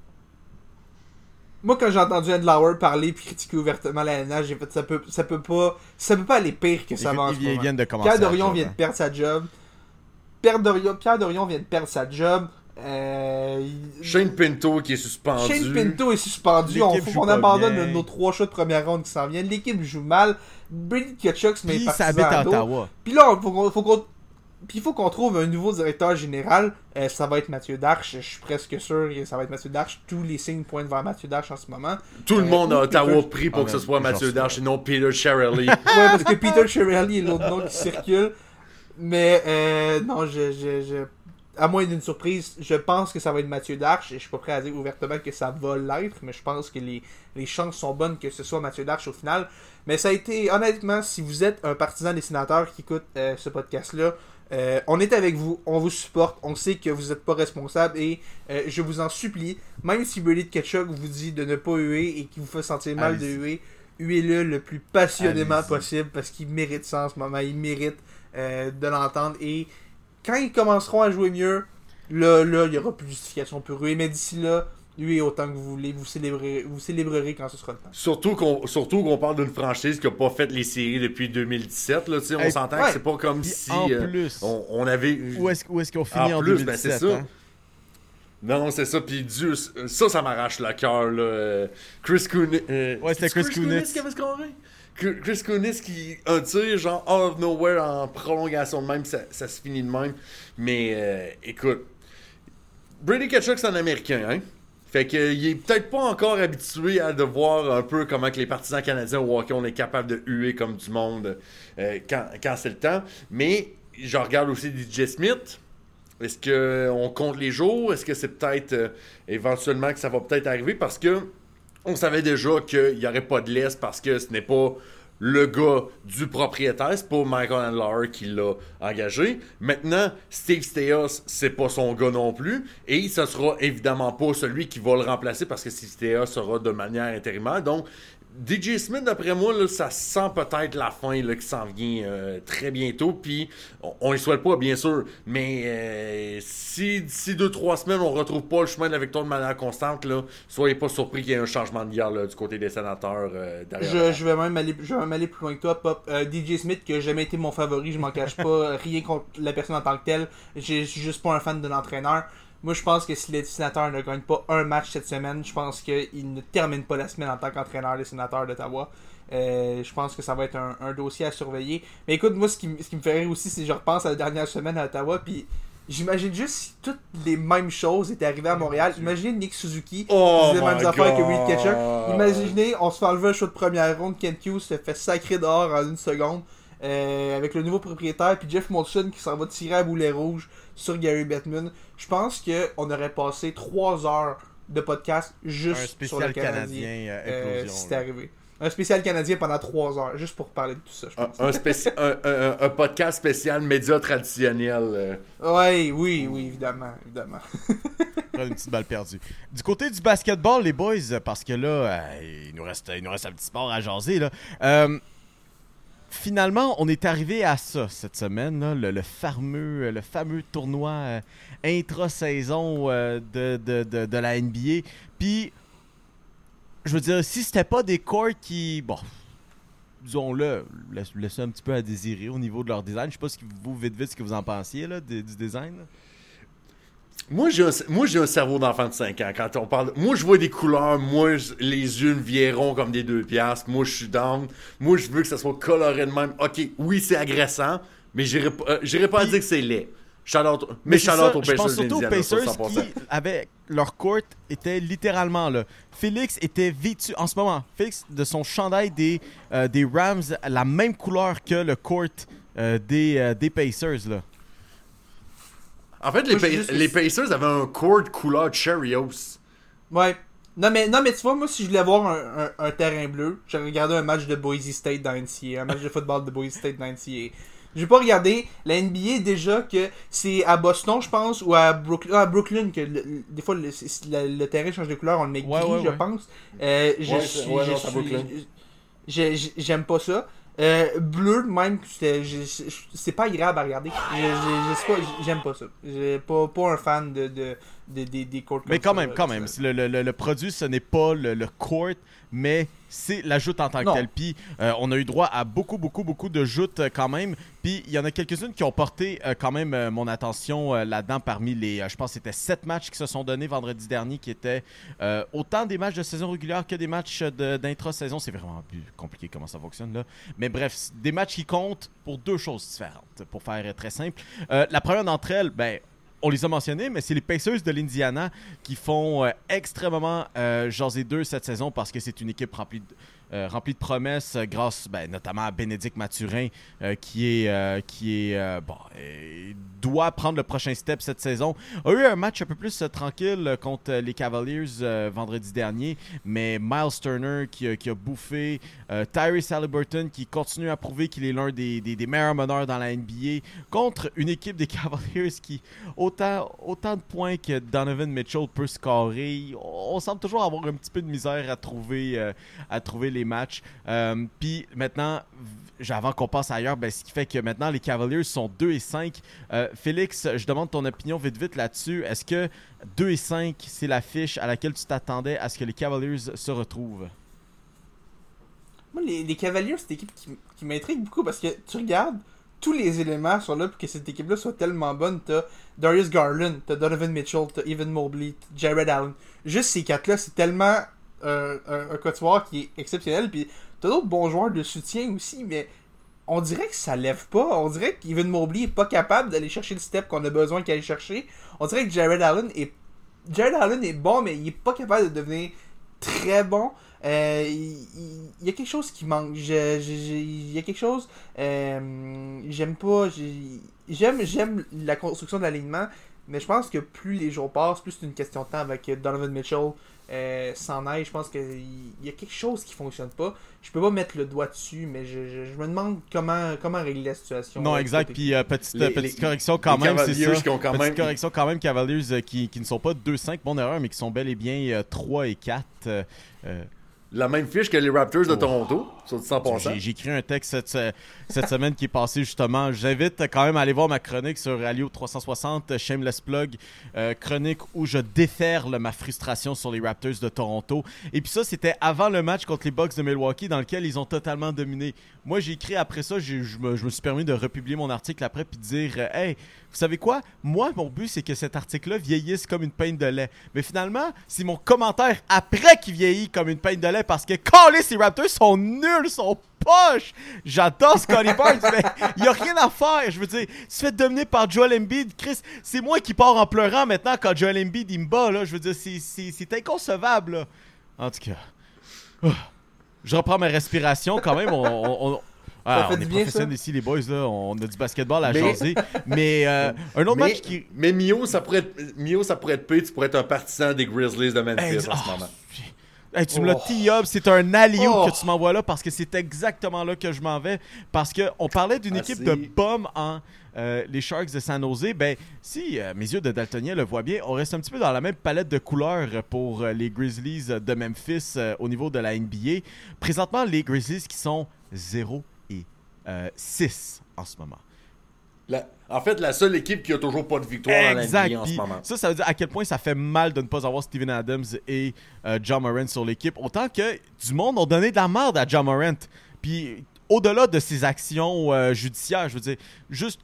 Moi, quand j'ai entendu Endlauer parler puis critiquer ouvertement la LNH, j'ai fait ça peut, ça peut pas, ça peut pas aller pire que ça va. Pierre Dorion vient de hein. perdre sa job. Pierre Dorion, Pierre Dorion vient de perdre sa job. Euh, Shane Pinto qui est suspendu. Shane Pinto est suspendu. On abandonne bien. nos trois choix de première ronde qui s'en viennent. L'équipe joue mal. Brady Kachuk se met Puis ça habite. Ottawa. Puis là, il faut qu'on, faut qu'on- puis il faut qu'on trouve un nouveau directeur général. Euh, ça va être Mathieu Darche. Je suis presque sûr que ça va être Mathieu Darche. Tous les signes pointent vers Mathieu Darche en ce moment. Tout le Euh, monde à Ottawa Peter- prie pour Ah, que ce mais soit Mathieu Darche et non Peter Shirley. Ouais, parce que Peter Shirley est l'autre nom qui circule. Mais euh, non, je, je, je- à moins d'une surprise, je pense que ça va être Mathieu Darche. Et je suis pas prêt à dire ouvertement que ça va l'être, mais je pense que les, les chances sont bonnes que ce soit Mathieu Darche au final. Mais ça a été, honnêtement, si vous êtes un partisan des sénateurs qui écoute euh, ce podcast-là, euh, on est avec vous, on vous supporte, on sait que vous n'êtes pas responsable et euh, je vous en supplie, même si Brady Ketchuk vous dit de ne pas huer et qui vous fait sentir mal de huer, huez-le le plus passionnément possible parce qu'il mérite ça en ce moment, il mérite euh, de l'entendre et quand ils commenceront à jouer mieux, là, là, il y aura plus de justification pour huer, mais d'ici là, huez autant que vous voulez, vous célébrerez, vous célébrerez quand ce sera le temps. Surtout qu'on surtout qu'on parle d'une franchise qui a pas fait les séries depuis 2017. Là, tu sais, on Hey, s'entend ouais. que c'est pas comme Puis si en euh, plus, on, on avait. où est-ce où est-ce qu'on finit en, en plus, ben, c'est 2017 ça. hein? Non, c'est ça. Puis Dieu, ça, ça m'arrache le cœur. là. Euh, Chris Kunitz. Ouais, c'était Chris Kunitz. qui avait scoré? Chris Chris Kunitz qui un tir genre out of nowhere en prolongation de même, ça, ça se finit de même. Mais euh, écoute, Brady Ketchuk c'est un Américain, hein? Fait que il est peut-être pas encore habitué à de voir un peu comment que les partisans canadiens au hockey on est capable de huer comme du monde euh, quand, quand c'est le temps. Mais je regarde aussi DJ Smith. Est-ce qu'on compte les jours? Est-ce que c'est peut-être euh, éventuellement que ça va peut-être arriver? Parce que on savait déjà qu'il n'y aurait pas de laisse parce que ce n'est pas le gars du propriétaire, c'est pas Michael Andlauer qui l'a engagé. Maintenant, Steve Steos, c'est pas son gars non plus, et ce sera évidemment pas celui qui va le remplacer parce que Steve Steos sera de manière intérimaire. Donc, DJ Smith, d'après moi, là, ça sent peut-être la fin là, qui s'en vient euh, très bientôt. Puis, on, on y souhaite pas, bien sûr. Mais euh, si d'ici deux, trois semaines, on retrouve pas le chemin de la victoire de manière constante, là, soyez pas surpris qu'il y ait un changement de guerre là, du côté des sénateurs euh, derrière. Je, je vais même aller, je vais même aller plus loin que toi, Pop. Euh, DJ Smith, qui a jamais été mon favori, je m'en cache pas. rien contre la personne en tant que telle. Je suis juste pas un fan de l'entraîneur. Moi, je pense que si les sénateurs ne gagnent pas un match cette semaine, je pense qu'ils ne terminent pas la semaine en tant qu'entraîneur des sénateurs d'Ottawa. Euh, je pense que ça va être un, un dossier à surveiller. Mais écoute, moi, ce qui, m- ce qui me fait rire aussi, c'est que je repense à la dernière semaine à Ottawa, puis j'imagine juste si toutes les mêmes choses étaient arrivées à Montréal. Imaginez Nick Suzuki Oh les mêmes my affaires que Reed Ketcher. God. Imaginez, on se fait enlever un show de première ronde, Kent Hughes se fait sacrer dehors en une seconde. euh, avec le nouveau propriétaire, puis Jeff Molson qui s'en va tirer à boulet rouge sur Gary Bettman. Je pense qu'on aurait passé 3 heures de podcast juste sur le Canadien. canadien euh, euh, si c'était là. arrivé. Un spécial canadien pendant 3 heures, juste pour parler de tout ça, je Un, pense. un, spéci- un, un- un podcast spécial média traditionnel. euh. Ouais, oui, oui, évidemment, évidemment. Prendre une petite balle perdue. Du côté du basketball, les boys, parce que là, euh, il, nous reste, il nous reste un petit sport à jaser. Là. Euh, finalement, on est arrivé à ça cette semaine, le, fameux, tournoi euh, intra-saison euh, de, la NBA. Puis, je veux dire, si c'était pas des courts qui, bon, disons-le, laissent un petit peu à désirer au niveau de leur design. Je sais pas que vous, vite, vite, ce que vous en pensiez là, du, design. Moi, j'ai un, moi, j'ai un cerveau d'enfant de 5 ans. Quand on parle. Moi, je vois des couleurs. Moi, je- les yeux me vieront comme des deux piastres. Moi, je suis down. Moi, je veux que ça soit coloré de même. Ok, oui, c'est agressant, mais j'irai pas, euh, pas à dire que c'est laid. Mais shout c'est ça, out aux je pense Pacers surtout aux Pacers 100%. qui, avec leur court, était littéralement là. Félix était vêtu, en ce moment, Félix, de son chandail des, euh, des Rams, la même couleur que le court euh, des, des Pacers. Là. En fait, les, Moi, je Pa- suis juste- les Pacers avaient un cord couleur Cheerios. Ouais. Non mais, non, mais tu vois, moi, si je voulais voir un, un- un terrain bleu, j'aurais regardé un match de Boise State dans NCAA, un match de football de Boise State dans NCAA. J'ai pas regardé la NBA déjà que c'est à Boston, je pense, ou à Brooklyn, à Brooklyn que le- le- des fois le, c'est- le- le terrain change de couleur, on le met Ouais, gris, ouais, je ouais. pense. Euh, je je j'ai- J'aime pas ça. Euh, bleu, même, c'est pas agréable à regarder. Je, je- je sais pas, j'aime pas ça. J'ai pas, pas un fan de, de, de- des- des courts Mais quand ça, même, quand ça. même, le, le- le- le produit, ce n'est pas le, le court, mais c'est la joute en tant que telle. Puis euh, on a eu droit à beaucoup, beaucoup, beaucoup de joutes euh, quand même. Puis il y en a quelques-unes qui ont porté euh, quand même mon attention là-dedans parmi les, je pense que c'était sept matchs qui se sont donnés vendredi dernier, qui étaient autant des matchs de saison régulière que des matchs de- d'intra-saison. C'est vraiment plus compliqué comment ça fonctionne là. Mais bref, des matchs qui comptent pour deux choses différentes, pour faire très simple. La première d'entre elles, ben, on les a mentionnés, mais c'est les Pacers de l'Indiana qui font euh, extrêmement euh, jaser d'eux cette saison parce que c'est une équipe remplie de, euh, promesses euh, grâce ben, notamment à Bénédicte Mathurin qui est, doit prendre le prochain step cette saison. A eu un match un peu plus euh, tranquille euh, contre euh, les Cavaliers vendredi dernier, mais Miles Turner qui, a- qui a bouffé, Tyrese Halliburton qui continue à prouver qu'il est l'un des, des- meilleurs meneurs dans la NBA contre une équipe des Cavaliers qui autant, autant de points que Donovan Mitchell peut scorer, on semble toujours avoir un petit peu de misère à trouver, à trouver les matchs. Puis maintenant, avant qu'on passe ailleurs, ben, ce qui fait que maintenant les Cavaliers sont 2 et 5. Euh, Félix, je demande ton opinion vite vite là-dessus. Est-ce que 2 et 5, c'est la fiche à laquelle tu t'attendais à ce que les Cavaliers se retrouvent? Moi, les, Cavaliers, c'est une équipe qui, m'intrigue beaucoup parce que tu regardes, tous les éléments sont là pour que cette équipe-là soit tellement bonne. T'as Darius Garland, t'as Donovan Mitchell, t'as Evan Mobley, t'as Jared Allen. Juste ces quatre-là, c'est tellement euh, un, un qui est exceptionnel. Puis t'as d'autres bons joueurs de soutien aussi, mais on dirait que ça lève pas. On dirait qu'Evan Mobley est pas capable d'aller chercher le step qu'on a besoin qu'il aille chercher. On dirait que Jared Allen est Jared Allen est bon, mais il est pas capable de devenir très bon. Euh, il, y a quelque chose qui manque. Je- il y a quelque chose. euh, j'aime pas. j'ai- J'aime, j'aime la construction de l'alignement, mais je pense que plus les jours passent, plus c'est une question de temps avec Donovan Mitchell. Euh, s'en aille, je pense qu'il y a quelque chose qui fonctionne pas. Je peux pas mettre le doigt dessus, mais je, je- je me demande comment, comment régler la situation. Non, euh, exact. Puis euh, petite, Les- petite les- correction quand les même, c'est Cavaliers ça. qui ont quand petite même- correction quand même, Cavaliers euh, qui, qui ne sont pas 2-5, bonne erreur, mais qui sont bel et bien euh, 3 et 4. euh, euh, La même fiche que les Raptors de Toronto, sur 100%. J'ai écrit un texte cette, se- cette semaine qui est passé justement. J'invite quand même à aller voir ma chronique sur Alio 360, Shameless Plug, euh, chronique où je déferle ma frustration sur les Raptors de Toronto. Et puis ça, c'était avant le match contre les Bucks de Milwaukee dans lequel ils ont totalement dominé. Moi, j'ai écrit après ça, je me, suis permis de republier mon article après puis de dire euh, Hey, vous savez quoi? Moi, mon but, c'est que cet article-là vieillisse comme une peine de lait. Mais finalement, c'est mon commentaire après qui vieillit comme une peine de lait parce que calé, ces Raptors sont nuls, sont poches. J'adore Scotty Barnes, mais il n'y a rien à faire. Je veux dire, se fait dominer par Joel Embiid. Chris, c'est moi qui pars en pleurant maintenant quand Joel Embiid il me bat. Là. Je veux dire, c'est- inconcevable. là. En tout cas, oh. je reprends ma respiration quand même. On, on- on- ah, fait on est professionnels ici, les boys. Là. On a du basketball à Mais- jaser. Mais euh, un autre mais, match qui. mais Mio, ça pourrait être, Mio, ça pourrait être pire. Tu pourrais être un partisan des Grizzlies de Memphis en ce ah, moment. Hey, tu me l'as Oh. c'est un alley Oh. que tu m'envoies là parce que c'est exactement là que je m'en vais. Parce qu'on parlait d'une Ah, équipe de bombes en euh, les Sharks de San Jose. Ben, si euh, mes yeux de Daltonien le voient bien, on reste un petit peu dans la même palette de couleurs pour euh, les Grizzlies de Memphis au niveau de la NBA. Présentement, les Grizzlies qui sont 0 et euh, 6 en ce moment. La- en fait, la seule équipe qui a toujours pas de victoire dans la Exact. NBA en ce moment. Ça, ça veut dire à quel point ça fait mal de ne pas avoir Steven Adams et euh, John Morant sur l'équipe. Autant que du monde ont donné de la merde à John Morant. Puis au-delà de ses actions euh, judiciaires, je veux dire, juste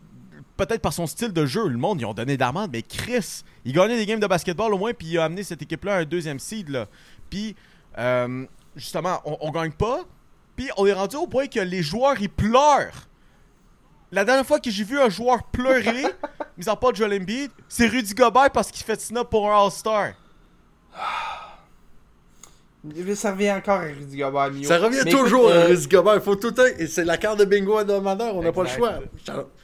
peut-être par son style de jeu, le monde, ils ont donné de la merde. Mais Chris, il gagnait des games de basketball au moins, puis il a amené cette équipe-là à un deuxième seed. Là. Puis euh, justement, on, on gagne pas. Puis on est rendu au point que les joueurs, ils pleurent. La dernière fois que j'ai vu un joueur pleurer, mis en part Joel Embiid, c'est Rudy Gobert parce qu'il fait snap pour un All-Star. Ça revient encore à Rudy Gobert, Mio. Ça revient Mais toujours écoute, à euh, Rudy Gobert. Il faut tout le temps. et C'est la carte de bingo à demandeur. On n'a pas le choix.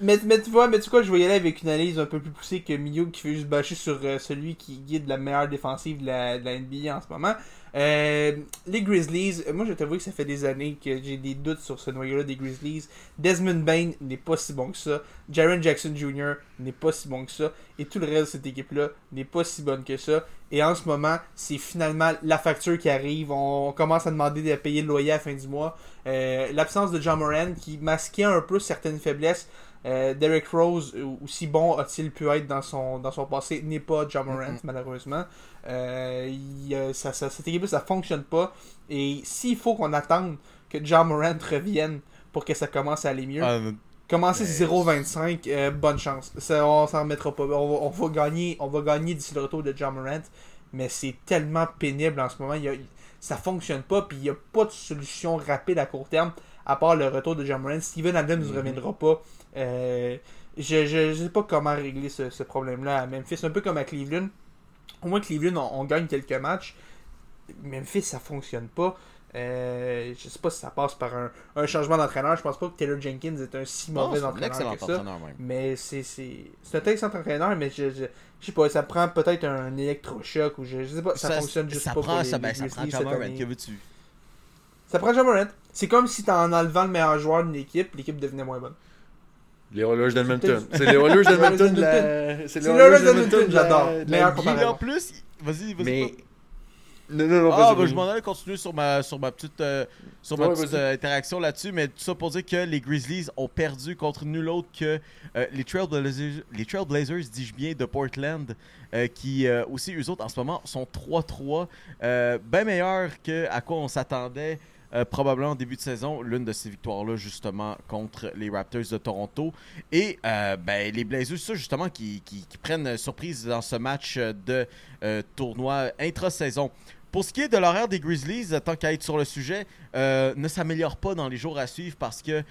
Mais, mais tu vois, mais tu sais quoi, je vais y aller avec une analyse un peu plus poussée que Mio qui fait juste bâcher sur euh, celui qui guide la meilleure défensive de la, de la NBA en ce moment. Euh, les Grizzlies, euh, moi je t'avoue que ça fait des années que j'ai des doutes sur ce noyau-là des Grizzlies. Desmond Bain n'est pas si bon que ça. Jaren Jackson Jr. n'est pas si bon que ça. Et tout le reste de cette équipe-là n'est pas si bonne que ça. Et en ce moment, c'est finalement la facture qui arrive. On commence à demander de payer le loyer à la fin du mois. Euh, L'absence de John Moran qui masquait un peu certaines faiblesses. Euh, Derrick Rose, euh, aussi bon a-t-il pu être dans son, dans son passé, n'est pas John Morant, malheureusement. Euh, il, euh, ça, ça- cette équipe ça fonctionne pas. Et s'il faut qu'on attende que John Morant revienne pour que ça commence à aller mieux, Euh, commencer 0-25, euh, bonne chance. Ça, on s'en remettra pas. On va, on va gagner, on va gagner d'ici le retour de John Morant, mais c'est tellement pénible en ce moment. Il y a- ça fonctionne pas, puis il n'y a pas de solution rapide à court terme à part le retour de John Morant. Steven Adams ne reviendra pas. Euh, je, je, je sais pas comment régler ce, ce problème-là à Memphis. Un peu comme à Cleveland. Au moins, Cleveland, on, on gagne quelques matchs. Memphis, ça fonctionne pas. Euh, je sais pas si ça passe par un, un changement d'entraîneur. Je pense pas que Taylor Jenkins est un si mauvais entraîneur que ça. entraîneur même. Mais c'est un excellent entraîneur, mais je, je, je sais pas, ça prend peut-être un électrochoc ou je, je sais pas, ça, fonctionne juste ça pas prend, pour les, ça, les ben, ça prend que veux-tu? Ça prend. C'est comme si en enlevant le meilleur joueur d'une équipe, l'équipe devenait moins bonne. Les Oilers d'Edmonton. C'est C'est les Oilers d'Edmonton. C'est les Oilers d'Edmonton, j'adore. Meilleur comparaison. En plus, vas-y, vas-y. Mais. Non, non, non, Ah, vas-y, ben, vas-y. je m'en allais continuer sur ma, sur ma petite, euh, sur ma Ouais, petite euh, interaction là-dessus, mais tout ça pour dire que les Grizzlies ont perdu contre nul autre que euh, les Trailblazers, les Trailblazers dis-je bien, de Portland, euh, qui euh, aussi, eux autres, en ce moment, sont 3-3, euh, bien meilleurs que à quoi on s'attendait. Euh, probablement en début de saison, l'une de ces victoires-là, justement, contre les Raptors de Toronto. Et euh, ben, les Blazers, ça, justement, qui, qui- prennent surprise dans ce match de euh, tournoi intra-saison. Pour ce qui est de l'horaire des Grizzlies, tant qu'à être sur le sujet, ne s'améliore pas dans les jours à suivre parce que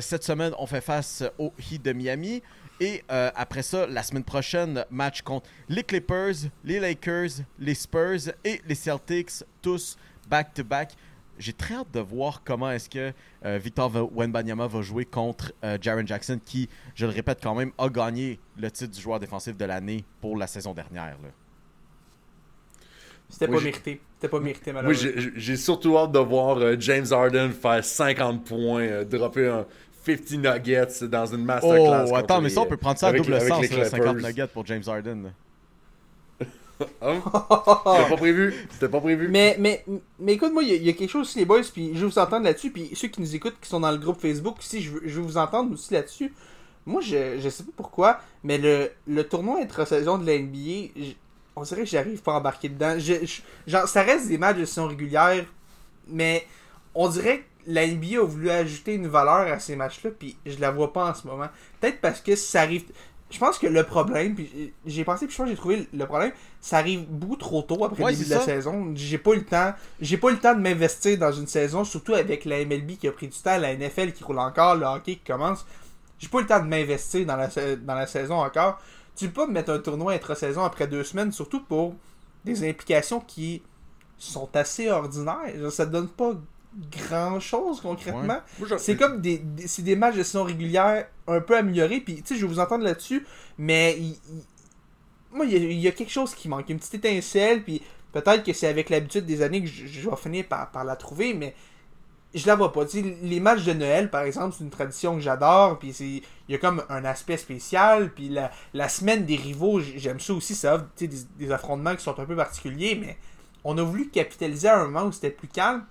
cette semaine, on fait face au Heat de Miami. Et après ça, la semaine prochaine, match contre les Clippers, les Lakers, les Spurs et les Celtics, tous back-to-back. J'ai très hâte de voir comment est-ce que euh, Victor Va- Wembanyama va jouer contre euh, Jaren Jackson, qui, je le répète quand même, a gagné le titre du joueur défensif de l'année pour la saison dernière. là. C'était pas mérité. C'était pas mérité, malheureusement. j'ai- j'ai surtout hâte de voir euh, James Harden faire 50 points, euh, dropper un 50 nuggets dans une masterclass. Oh, attends, mais ça, on peut prendre ça à double sens, les là, 50 Clippers. nuggets pour James Harden. Hein? C'était pas prévu. C'était pas prévu. Mais, mais, mais écoute, moi, il y, a- quelque chose aussi, les boys, puis je veux vous entendre là-dessus, puis ceux qui nous écoutent, qui sont dans le groupe Facebook, si je veux, vous entendre aussi là-dessus. Moi, je, je sais pas pourquoi, mais le, le tournoi intra-saison de la NBA, on dirait que j'arrive pas à embarquer dedans. Genre, ça reste des matchs de saison régulière, mais on dirait que la NBA a voulu ajouter une valeur à ces matchs-là, puis je la vois pas en ce moment. Peut-être parce que ça arrive. Je pense que le problème, puis j'ai pensé, puis je pense que j'ai trouvé le problème, ça arrive beaucoup trop tôt après Ouais, le début de la ça. saison. J'ai pas eu le temps. J'ai pas eu le temps de m'investir dans une saison, surtout avec la MLB qui a pris du temps, la NFL qui roule encore, le hockey qui commence. J'ai pas eu le temps de m'investir dans la, dans la saison encore. Tu peux pas me mettre un tournoi intra-saison après deux semaines, surtout pour des implications qui sont assez ordinaires. Ça donne pas grand chose concrètement. C'est comme des, des- c'est des matchs de saison régulière un peu améliorés. Puis, tu sais, je vais vous entendre là-dessus, mais il- il- moi, il y, a, il y a quelque chose qui manque. Une petite étincelle, puis peut-être que c'est avec l'habitude des années que je, je vais finir par, par la trouver, mais je la vois pas. Tu sais, les matchs de Noël, par exemple, c'est une tradition que j'adore, puis c'est il y a comme un aspect spécial, puis la, la semaine des rivaux, j'aime ça aussi, ça offre des, des affrontements qui sont un peu particuliers, mais on a voulu capitaliser à un moment où c'était plus calme.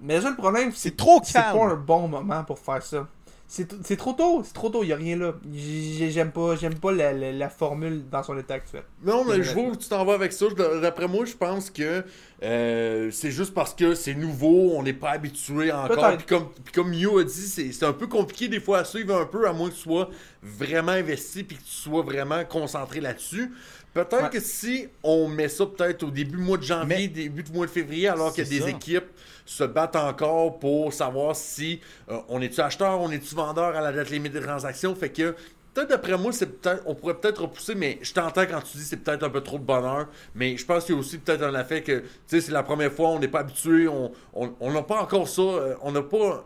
Mais le seul problème, C'est trop c'est pas un bon moment pour faire ça. C'est trop tôt, c'est trop tôt, y a rien là. J'aime pas, j'aime pas la, la- la formule dans son état actuel. Non, mais je vois où tu t'en vas avec ça. D'après moi, je pense que euh, c'est juste parce que c'est nouveau, on n'est pas habitué encore. Puis comme, puis comme Mio a dit, c'est c'est un peu compliqué des fois à suivre un peu, à moins que tu sois vraiment investi puis que tu sois vraiment concentré là-dessus. Peut-être Ouais. que si on met ça peut-être au début du mois de janvier, Mais- début du mois de février, alors que des ça. équipes se battent encore pour savoir si euh, on est-tu acheteur, on est-tu vendeur à la date limite des transactions. Fait que peut-être d'après moi, c'est peut-être on pourrait peut-être repousser, mais je t'entends quand tu dis c'est peut-être un peu trop de bonheur. Mais je pense qu'il y a aussi peut-être un effet que tu sais, c'est la première fois, on n'est pas habitué, on on- on n'a pas encore ça, euh, on n'a pas euh,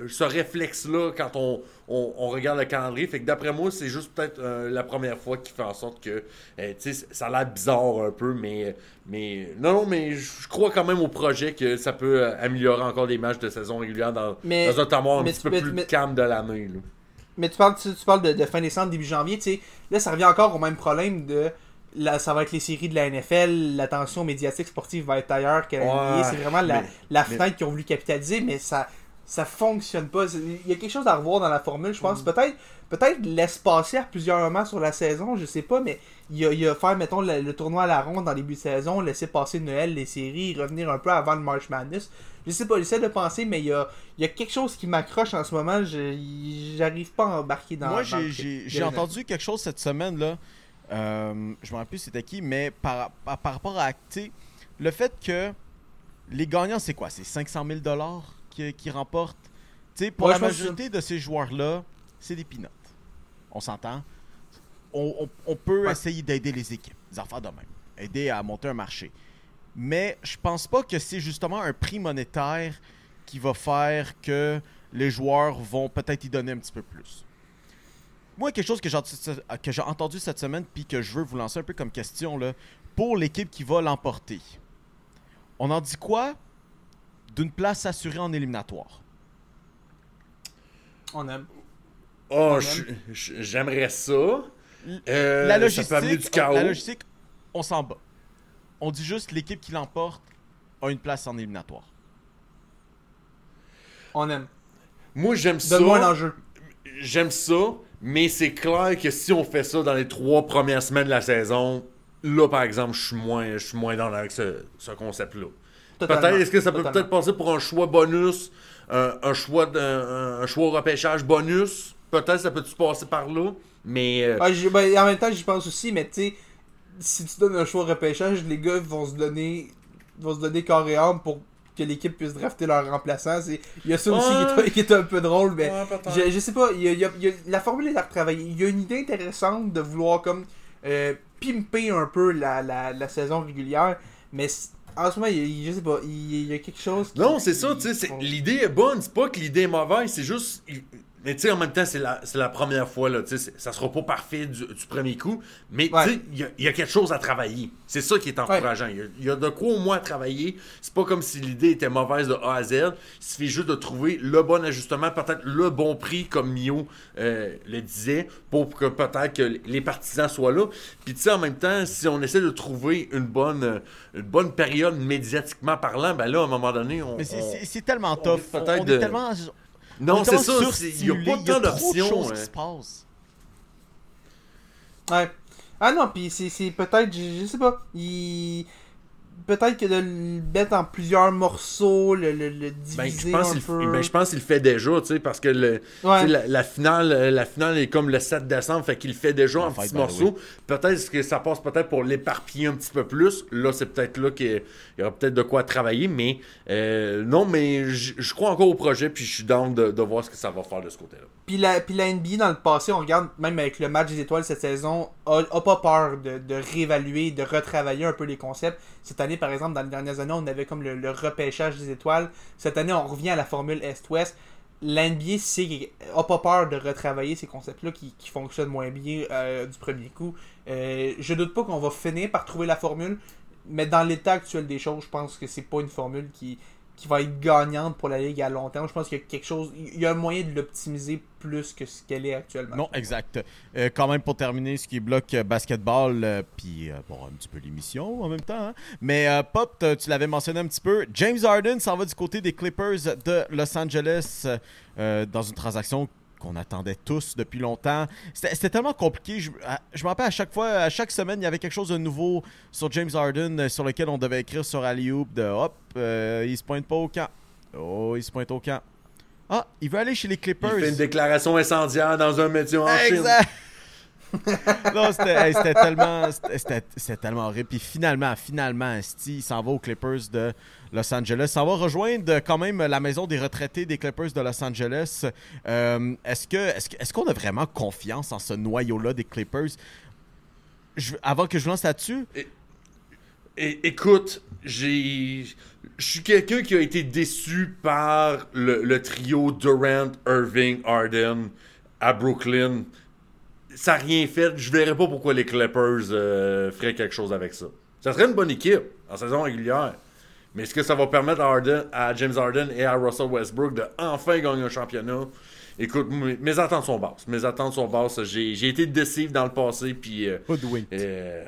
le- ce réflexe-là quand on, on, on regarde le calendrier. Fait que d'après moi, c'est juste peut-être euh, la première fois qui fait en sorte que euh, tu sais, ça a l'air bizarre un peu, mais, mais non, non, mais je crois quand même au projet que ça peut améliorer encore des matchs de saison régulière dans, Mais- dans un temps un petit peu mais- plus mais- calme de l'année. là. Mais tu parles, tu, tu parles de, de fin décembre, début janvier, tu sais. Là, ça revient encore au même problème de. la- ça va être les séries de la NFL, l'attention médiatique sportive va être ailleurs que la. Ouais, C'est vraiment la, mais- la mais- fenêtre qu'ils ont voulu capitaliser, mais ça ça fonctionne pas. Il y a quelque chose à revoir dans la formule, je pense. Peut-être peut-être laisse passer à plusieurs moments sur la saison, je sais pas, mais il y a, il y a faire, mettons, le, le tournoi à la ronde dans les début de saison, laisser passer Noël, les séries, revenir un peu avant le March Madness. Je sais pas, j'essaie de penser, mais il y a, il y a quelque chose qui m'accroche en ce moment. Je- J'arrive pas à embarquer dans Moi, le j'ai- entendu quelque chose cette semaine, là. Euh, je me rappelle plus c'était qui, mais par, par, par rapport à sais, le fait que les gagnants, c'est quoi? C'est 500 000 qui, qui remportent. Tu sais, pour Ouais, la que majorité de ces joueurs-là, c'est des peanuts. On s'entend on, on- on peut Ouais. essayer d'aider les équipes, des affaires de même, aider à monter un marché. Mais je pense pas que c'est justement un prix monétaire qui va faire que les joueurs vont peut-être y donner un petit peu plus. Moi, quelque chose que j'ai que j'ai entendu cette semaine, puis que je veux vous lancer un peu comme question, là, pour l'équipe qui va l'emporter. On en dit quoi? D'une place assurée en éliminatoire? On aime. Oh, j'aimerais ça. Euh, la ça logistique, peut amener du chaos. la logistique, on s'en bat. On dit juste l'équipe qui l'emporte a une place en éliminatoire. On aime. Moi, j'aime ça. Donne-moi un enjeu. J'aime ça, mais c'est clair que si on fait ça dans les trois premières semaines de la saison, là, par exemple, je suis moins, je suis moins dans avec ce, ce concept-là. Peut-être, est-ce que ça peut peut-être passer pour un choix bonus, un, un choix de- un, un choix repêchage bonus? Peut-être ça peut-tu passer par là, mais... euh, j'ai- ben, en même temps, j'y pense aussi, mais tu sais, si tu donnes un choix au repêchage, les gars vont se donner vont se donner corps et âme pour que l'équipe puisse drafter leur remplaçant. C'est- Il y a ça aussi qui est, qui est un peu drôle, mais Ouais, je, je sais pas, il y a- il y a- il y a- la formule est à retravailler. Il y a une idée intéressante de vouloir comme euh, pimper un peu la, la, la saison régulière, mais en ce moment, il je sais pas, il y a, il y a quelque chose qui- Non, c'est ça, tu sais, l'idée est bonne, c'est pas que l'idée est mauvaise, c'est juste... il- Mais tu sais, en même temps, c'est la, c'est la première fois, là. Tu sais, c'est- ça sera pas parfait du, du premier coup. Mais Ouais. tu sais, il y a- il y, a quelque chose à travailler. C'est ça qui est encourageant. Il y a- il y, a de quoi au moins à travailler. C'est pas comme si l'idée était mauvaise de A à Z. Il suffit juste de trouver le bon ajustement, peut-être le bon prix, comme Mio euh, le disait, pour que peut-être que les partisans soient là. Puis tu sais, en même temps, si on essaie de trouver une bonne, une bonne période médiatiquement parlant, ben là, à un moment donné, on. Mais c'est- tellement on tough. On, de- est tellement. On Non, est c'est ça. Il n'y a pas il y a tant trop de d'options. choses hein. qui se passent. Ouais. Ah non, puis c'est c'est peut-être, je, je sais pas, il... Peut-être que de le mettre en plusieurs morceaux, le, le, le Ben, diviser je pense un peu... ben, je pense qu'il le fait déjà, tu sais, parce que le, Ouais. tu sais, la, la finale, euh, la finale est comme le 7 décembre, fait qu'il le fait déjà en fight, petits the morceaux. Peut-être que ça passe peut-être pour l'éparpiller un petit peu plus. Là, c'est peut-être là qu'il y aura peut-être de quoi travailler, mais euh, non, mais je je crois encore au projet, puis je suis down de, de voir ce que ça va faire de ce côté-là. Puis la, la NBA dans le passé, on regarde même avec le match des étoiles cette saison, a, pas peur de, de réévaluer, de retravailler un peu les concepts. Cette année, par exemple, dans les dernières années, on avait comme le, repêchage des étoiles. Cette année, on revient à la formule Est-Ouest. La NBA sait, a pas peur de retravailler ces concepts-là qui, qui fonctionnent moins bien euh, du premier coup. Euh, je doute pas qu'on va finir par trouver la formule, mais dans l'état actuel des choses, je pense que c'est pas une formule qui, qui va être gagnante pour la Ligue à long terme. Je pense qu'il y a quelque chose, il y a un moyen de l'optimiser plus que ce qu'elle est actuellement. Non, exact. Euh, quand même, pour terminer, ce qui bloque euh, basketball, euh, puis euh, bon, un petit peu l'émission en même temps. hein. Mais euh, Pop, tu l'avais mentionné un petit peu. James Harden s'en va du côté des Clippers de Los Angeles dans une transaction qu'on attendait tous depuis longtemps. C'était tellement compliqué. Je, je me rappelle à chaque fois, à chaque semaine, il y avait quelque chose de nouveau sur James Harden euh, sur lequel on devait écrire sur Alley-Oop de hop, euh, il se pointe pas au camp. Oh, il se pointe au camp. Ah, il veut aller chez les Il Clippers. fait une déclaration incendiaire dans un métier en Chine. Non, c'était tellement, c'était- c'était c'était tellement horrible. Puis finalement, finalement, il s'en va aux Clippers de Los Angeles. S'en va rejoindre quand même la maison des retraités des Clippers de Los Angeles. Euh, est-ce que, est-ce que- est-ce qu'on a vraiment confiance en ce noyau-là des Clippers? Avant que je lance là-dessus, écoute, j'ai. Je suis quelqu'un qui a été déçu par le, le trio Durant, Irving, Harden à Brooklyn. Ça n'a rien fait. Je verrais pas pourquoi les Clippers euh, feraient quelque chose avec ça. Ça serait une bonne équipe en saison régulière. Mais est-ce que ça va permettre à, à James Harden et à Russell Westbrook de enfin gagner un championnat? Écoute, mes attentes sont basses. Mes attentes sont basses. J'ai été déçu dans le passé, puis... euh, euh,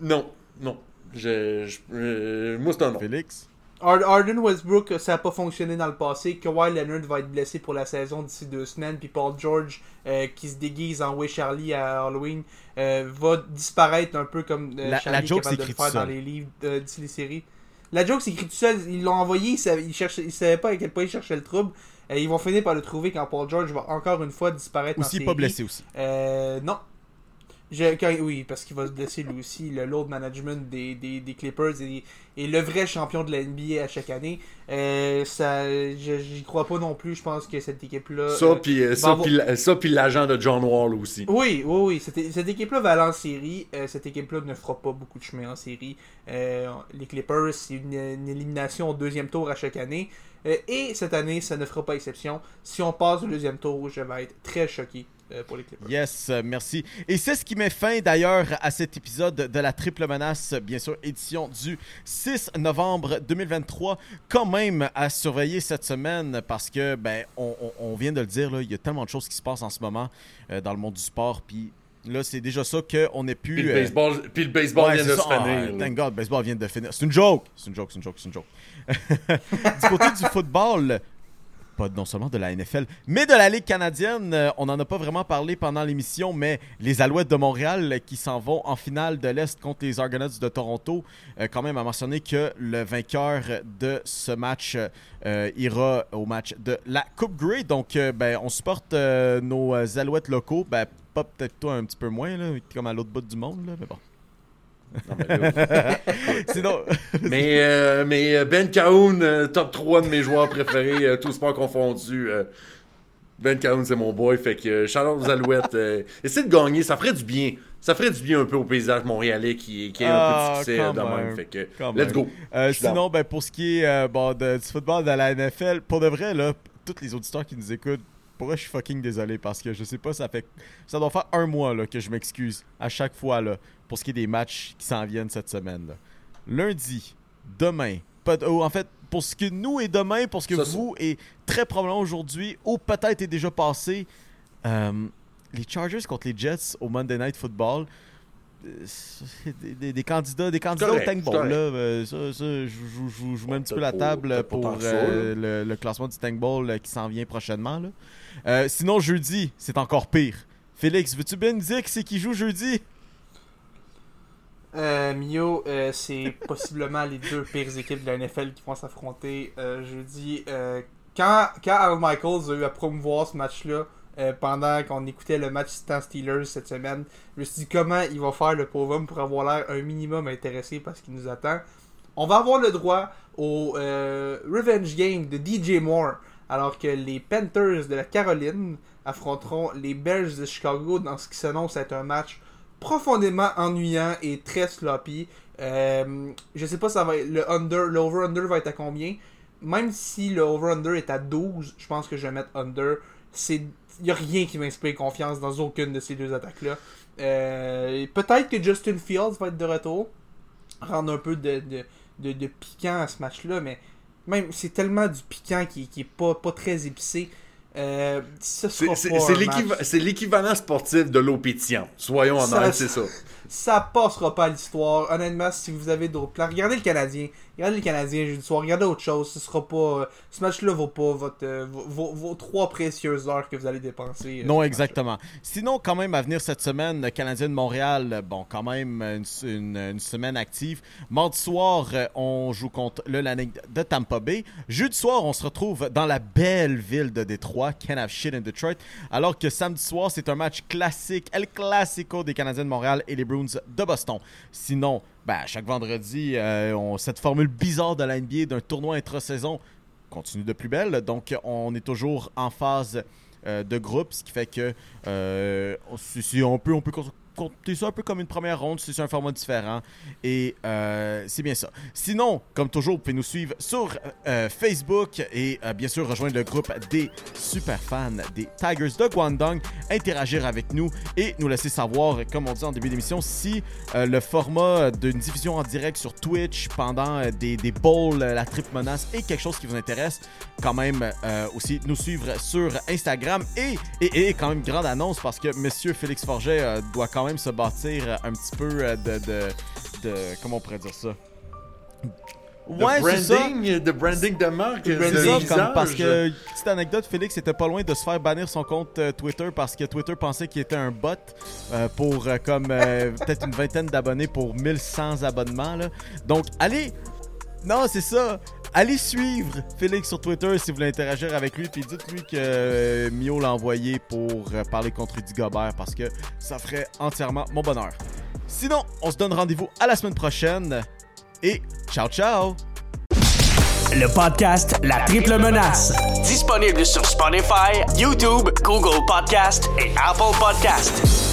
non, non. Je, je- euh, moi, c'est un non. Félix? Hard- Harden Westbrook, ça n'a pas fonctionné dans le passé. Kawhi Leonard va être blessé pour la saison d'ici deux semaines. Puis Paul George, euh, qui se déguise en Way Charlie à Halloween, euh, va disparaître un peu comme euh, La- Charlie la joke est capable de le s'écrit faire tout dans les livres euh, d'ici les séries. La joke s'écrit tout seul. Ils l'ont envoyé, ils savaient, ils cherchaient- ils savaient pas à quel point ils cherchaient le trouble. Euh, ils vont finir par le trouver quand Paul George va encore une fois disparaître. en Aussi pas série. blessé aussi. Euh, non. Je- quand- oui, parce qu'il va se blesser lui aussi. Le load management des, des, des Clippers est, est le vrai champion de la NBA à chaque année. Euh, ça, je- j'y crois pas non plus. Je pense que cette équipe-là. Ça, euh, puis euh, avoir- puis la- ça, puis l'agent de John Wall aussi. oui, oui, oui. Cette, cette équipe-là va aller en série. Euh, cette équipe-là ne fera pas beaucoup de chemin en série. Euh, les Clippers, c'est une, une élimination au deuxième tour à chaque année. Euh, et cette année, ça ne fera pas exception. Si on passe au deuxième tour, je vais être très choqué pour les Clippers. Yes, merci. Et c'est ce qui met fin d'ailleurs à cet épisode de la Triple Menace, bien sûr, édition du 6 novembre 2023. Quand même à surveiller cette semaine parce que, ben, on, vient de le dire, là, il y a tellement de choses qui se passent en ce moment euh, dans le monde du sport. Puis là, c'est déjà ça qu'on. Puis le euh, baseball, puis le baseball Ouais, vient de ça. se Ah, finir. là. thank God, baseball vient de finir. C'est une joke. C'est une joke, c'est une joke, c'est une joke. du côté du football, pas non seulement de la NFL, mais de la Ligue canadienne, euh, on n'en a pas vraiment parlé pendant l'émission, mais les Alouettes de Montréal euh, qui s'en vont en finale de l'Est contre les Argonauts de Toronto, euh, quand même à mentionner que le vainqueur de ce match ira au match de la Coupe Grey. Donc, ben, on supporte nos Alouettes locaux. Ben, pas peut-être toi un petit peu moins, là, comme à l'autre bout du monde, là, mais bon. Non, mais, là. Sinon, mais, euh, mais Ben Cahoon, euh, top 3 de mes joueurs préférés, euh, tous sports confondus. euh, ben Cahoon, c'est mon boy. Fait que, euh, Alouettes. euh, essaie de gagner, ça ferait du bien. Ça ferait du bien un peu au paysage montréalais qui, qui est un Ah, peu de succès quand euh, de même. Fait que, let's go. Euh, sinon, ben, pour ce qui est euh, bon, de- du football de la NFL, pour de vrai, là, tous les auditeurs qui nous écoutent, Pour vrai, je suis fucking désolé? Parce que je sais pas, ça fait. Ça doit faire un mois là, que je m'excuse à chaque fois là, pour ce qui est des matchs qui s'en viennent cette semaine. là. Lundi, demain, oh, en fait, pour ce que nous est demain, pour ce que Ça, vous est très probablement aujourd'hui, ou peut-être est déjà passé, euh, les Chargers contre les Jets au Monday Night Football. euh, Des, des- des candidats, des candidats correct, au Tank Bowl. Là, euh, ça, ça, je, je- je- je vous mets un petit peu la table pour ça, euh, le, le classement du Tank Bowl euh, qui s'en vient prochainement. là. Euh, sinon, jeudi, c'est encore pire. Félix, veux-tu bien nous dire qui c'est qui joue jeudi? Euh, Mio, euh, c'est possiblement les deux pires équipes de la NFL qui vont s'affronter euh, jeudi. Euh, quand, quand Al Michaels a eu à promouvoir ce match-là, pendant qu'on écoutait le match Stan Steelers cette semaine, je me suis dit comment il va faire le pauvre homme pour avoir l'air un minimum intéressé parce qu'il nous attend? On va avoir le droit au Revenge Game de DJ Moore, alors que les Panthers de la Caroline affronteront les Bears de Chicago dans ce qui s'annonce être un match profondément ennuyant et très sloppy. Euh, je sais pas ça va être, le under, le over-under va être à combien. Même si le over-under est à 12, je pense que je vais mettre under. C'est y a rien qui m'inspire confiance dans aucune de ces deux attaques là. peut-être que Justin Fields va être de retour, rendre un peu de, de, de, de piquant à ce match-là, mais même c'est tellement du piquant qui, qui est pas, pas très épicé. Euh, ce C'est- l'équivalent sportif de l'eau pétillante. Soyons honnêtes, c'est ça. Ça passera pas à l'histoire. Honnêtement, si vous avez d'autres plans, regardez le Canadien. Regardez le Canadien jeudi soir. Regardez autre chose. Ce sera pas. euh, ce match-là vaut pas votre, euh, vos, trois précieuses heures que vous allez dépenser. euh, Non, exactement. Sinon, quand même, à venir cette semaine, le Canadien de Montréal, bon, quand même, une, une- une semaine active. Mardi soir, on joue contre le Lightning de Tampa Bay. Jeudi soir, on se retrouve dans la belle ville de Détroit, Can't Have Shit in Detroit. Alors que samedi soir, c'est un match classique, El Clasico des Canadiens de Montréal et les Bruins de Boston. Sinon, ben, chaque vendredi, euh, cette formule bizarre de la NBA d'un tournoi intra-saison continue de plus belle. Donc, on est toujours en phase euh, de groupe, ce qui fait que euh, si on peut, on peut compter ça un peu comme une première ronde, c'est un format différent. Et euh, c'est bien ça. Sinon, comme toujours, vous pouvez nous suivre sur euh, Facebook et euh, bien sûr rejoindre le groupe des super fans des Tigers de Guangdong, interagir avec nous et nous laisser savoir, comme on dit en début d'émission, si le format d'une diffusion en direct sur Twitch pendant des, des bowls, la triple menace est quelque chose qui vous intéresse. Quand même aussi nous suivre sur Instagram et, et, et quand même grande annonce parce que Monsieur Félix Forget doit quand même se bâtir euh, un petit peu euh, de, de, de- comment on pourrait dire ça? De Ouais, c'est ça. branding, de branding de marque, de comme parce que, petite anecdote, Félix était pas loin de se faire bannir son compte euh, Twitter parce que Twitter pensait qu'il était un bot euh, pour euh, comme euh, peut-être une vingtaine d'abonnés pour 1100 abonnements. Là. Donc, allez, non, c'est ça. Allez suivre Félix sur Twitter si vous voulez interagir avec lui. Puis dites-lui que euh, Mio l'a envoyé pour euh, parler contre Rudy Gobert parce que ça ferait entièrement mon bonheur. Sinon, on se donne rendez-vous à la semaine prochaine. Et ciao, ciao! Le podcast La Triple Menace. Disponible sur Spotify, YouTube, Google Podcast et Apple Podcast.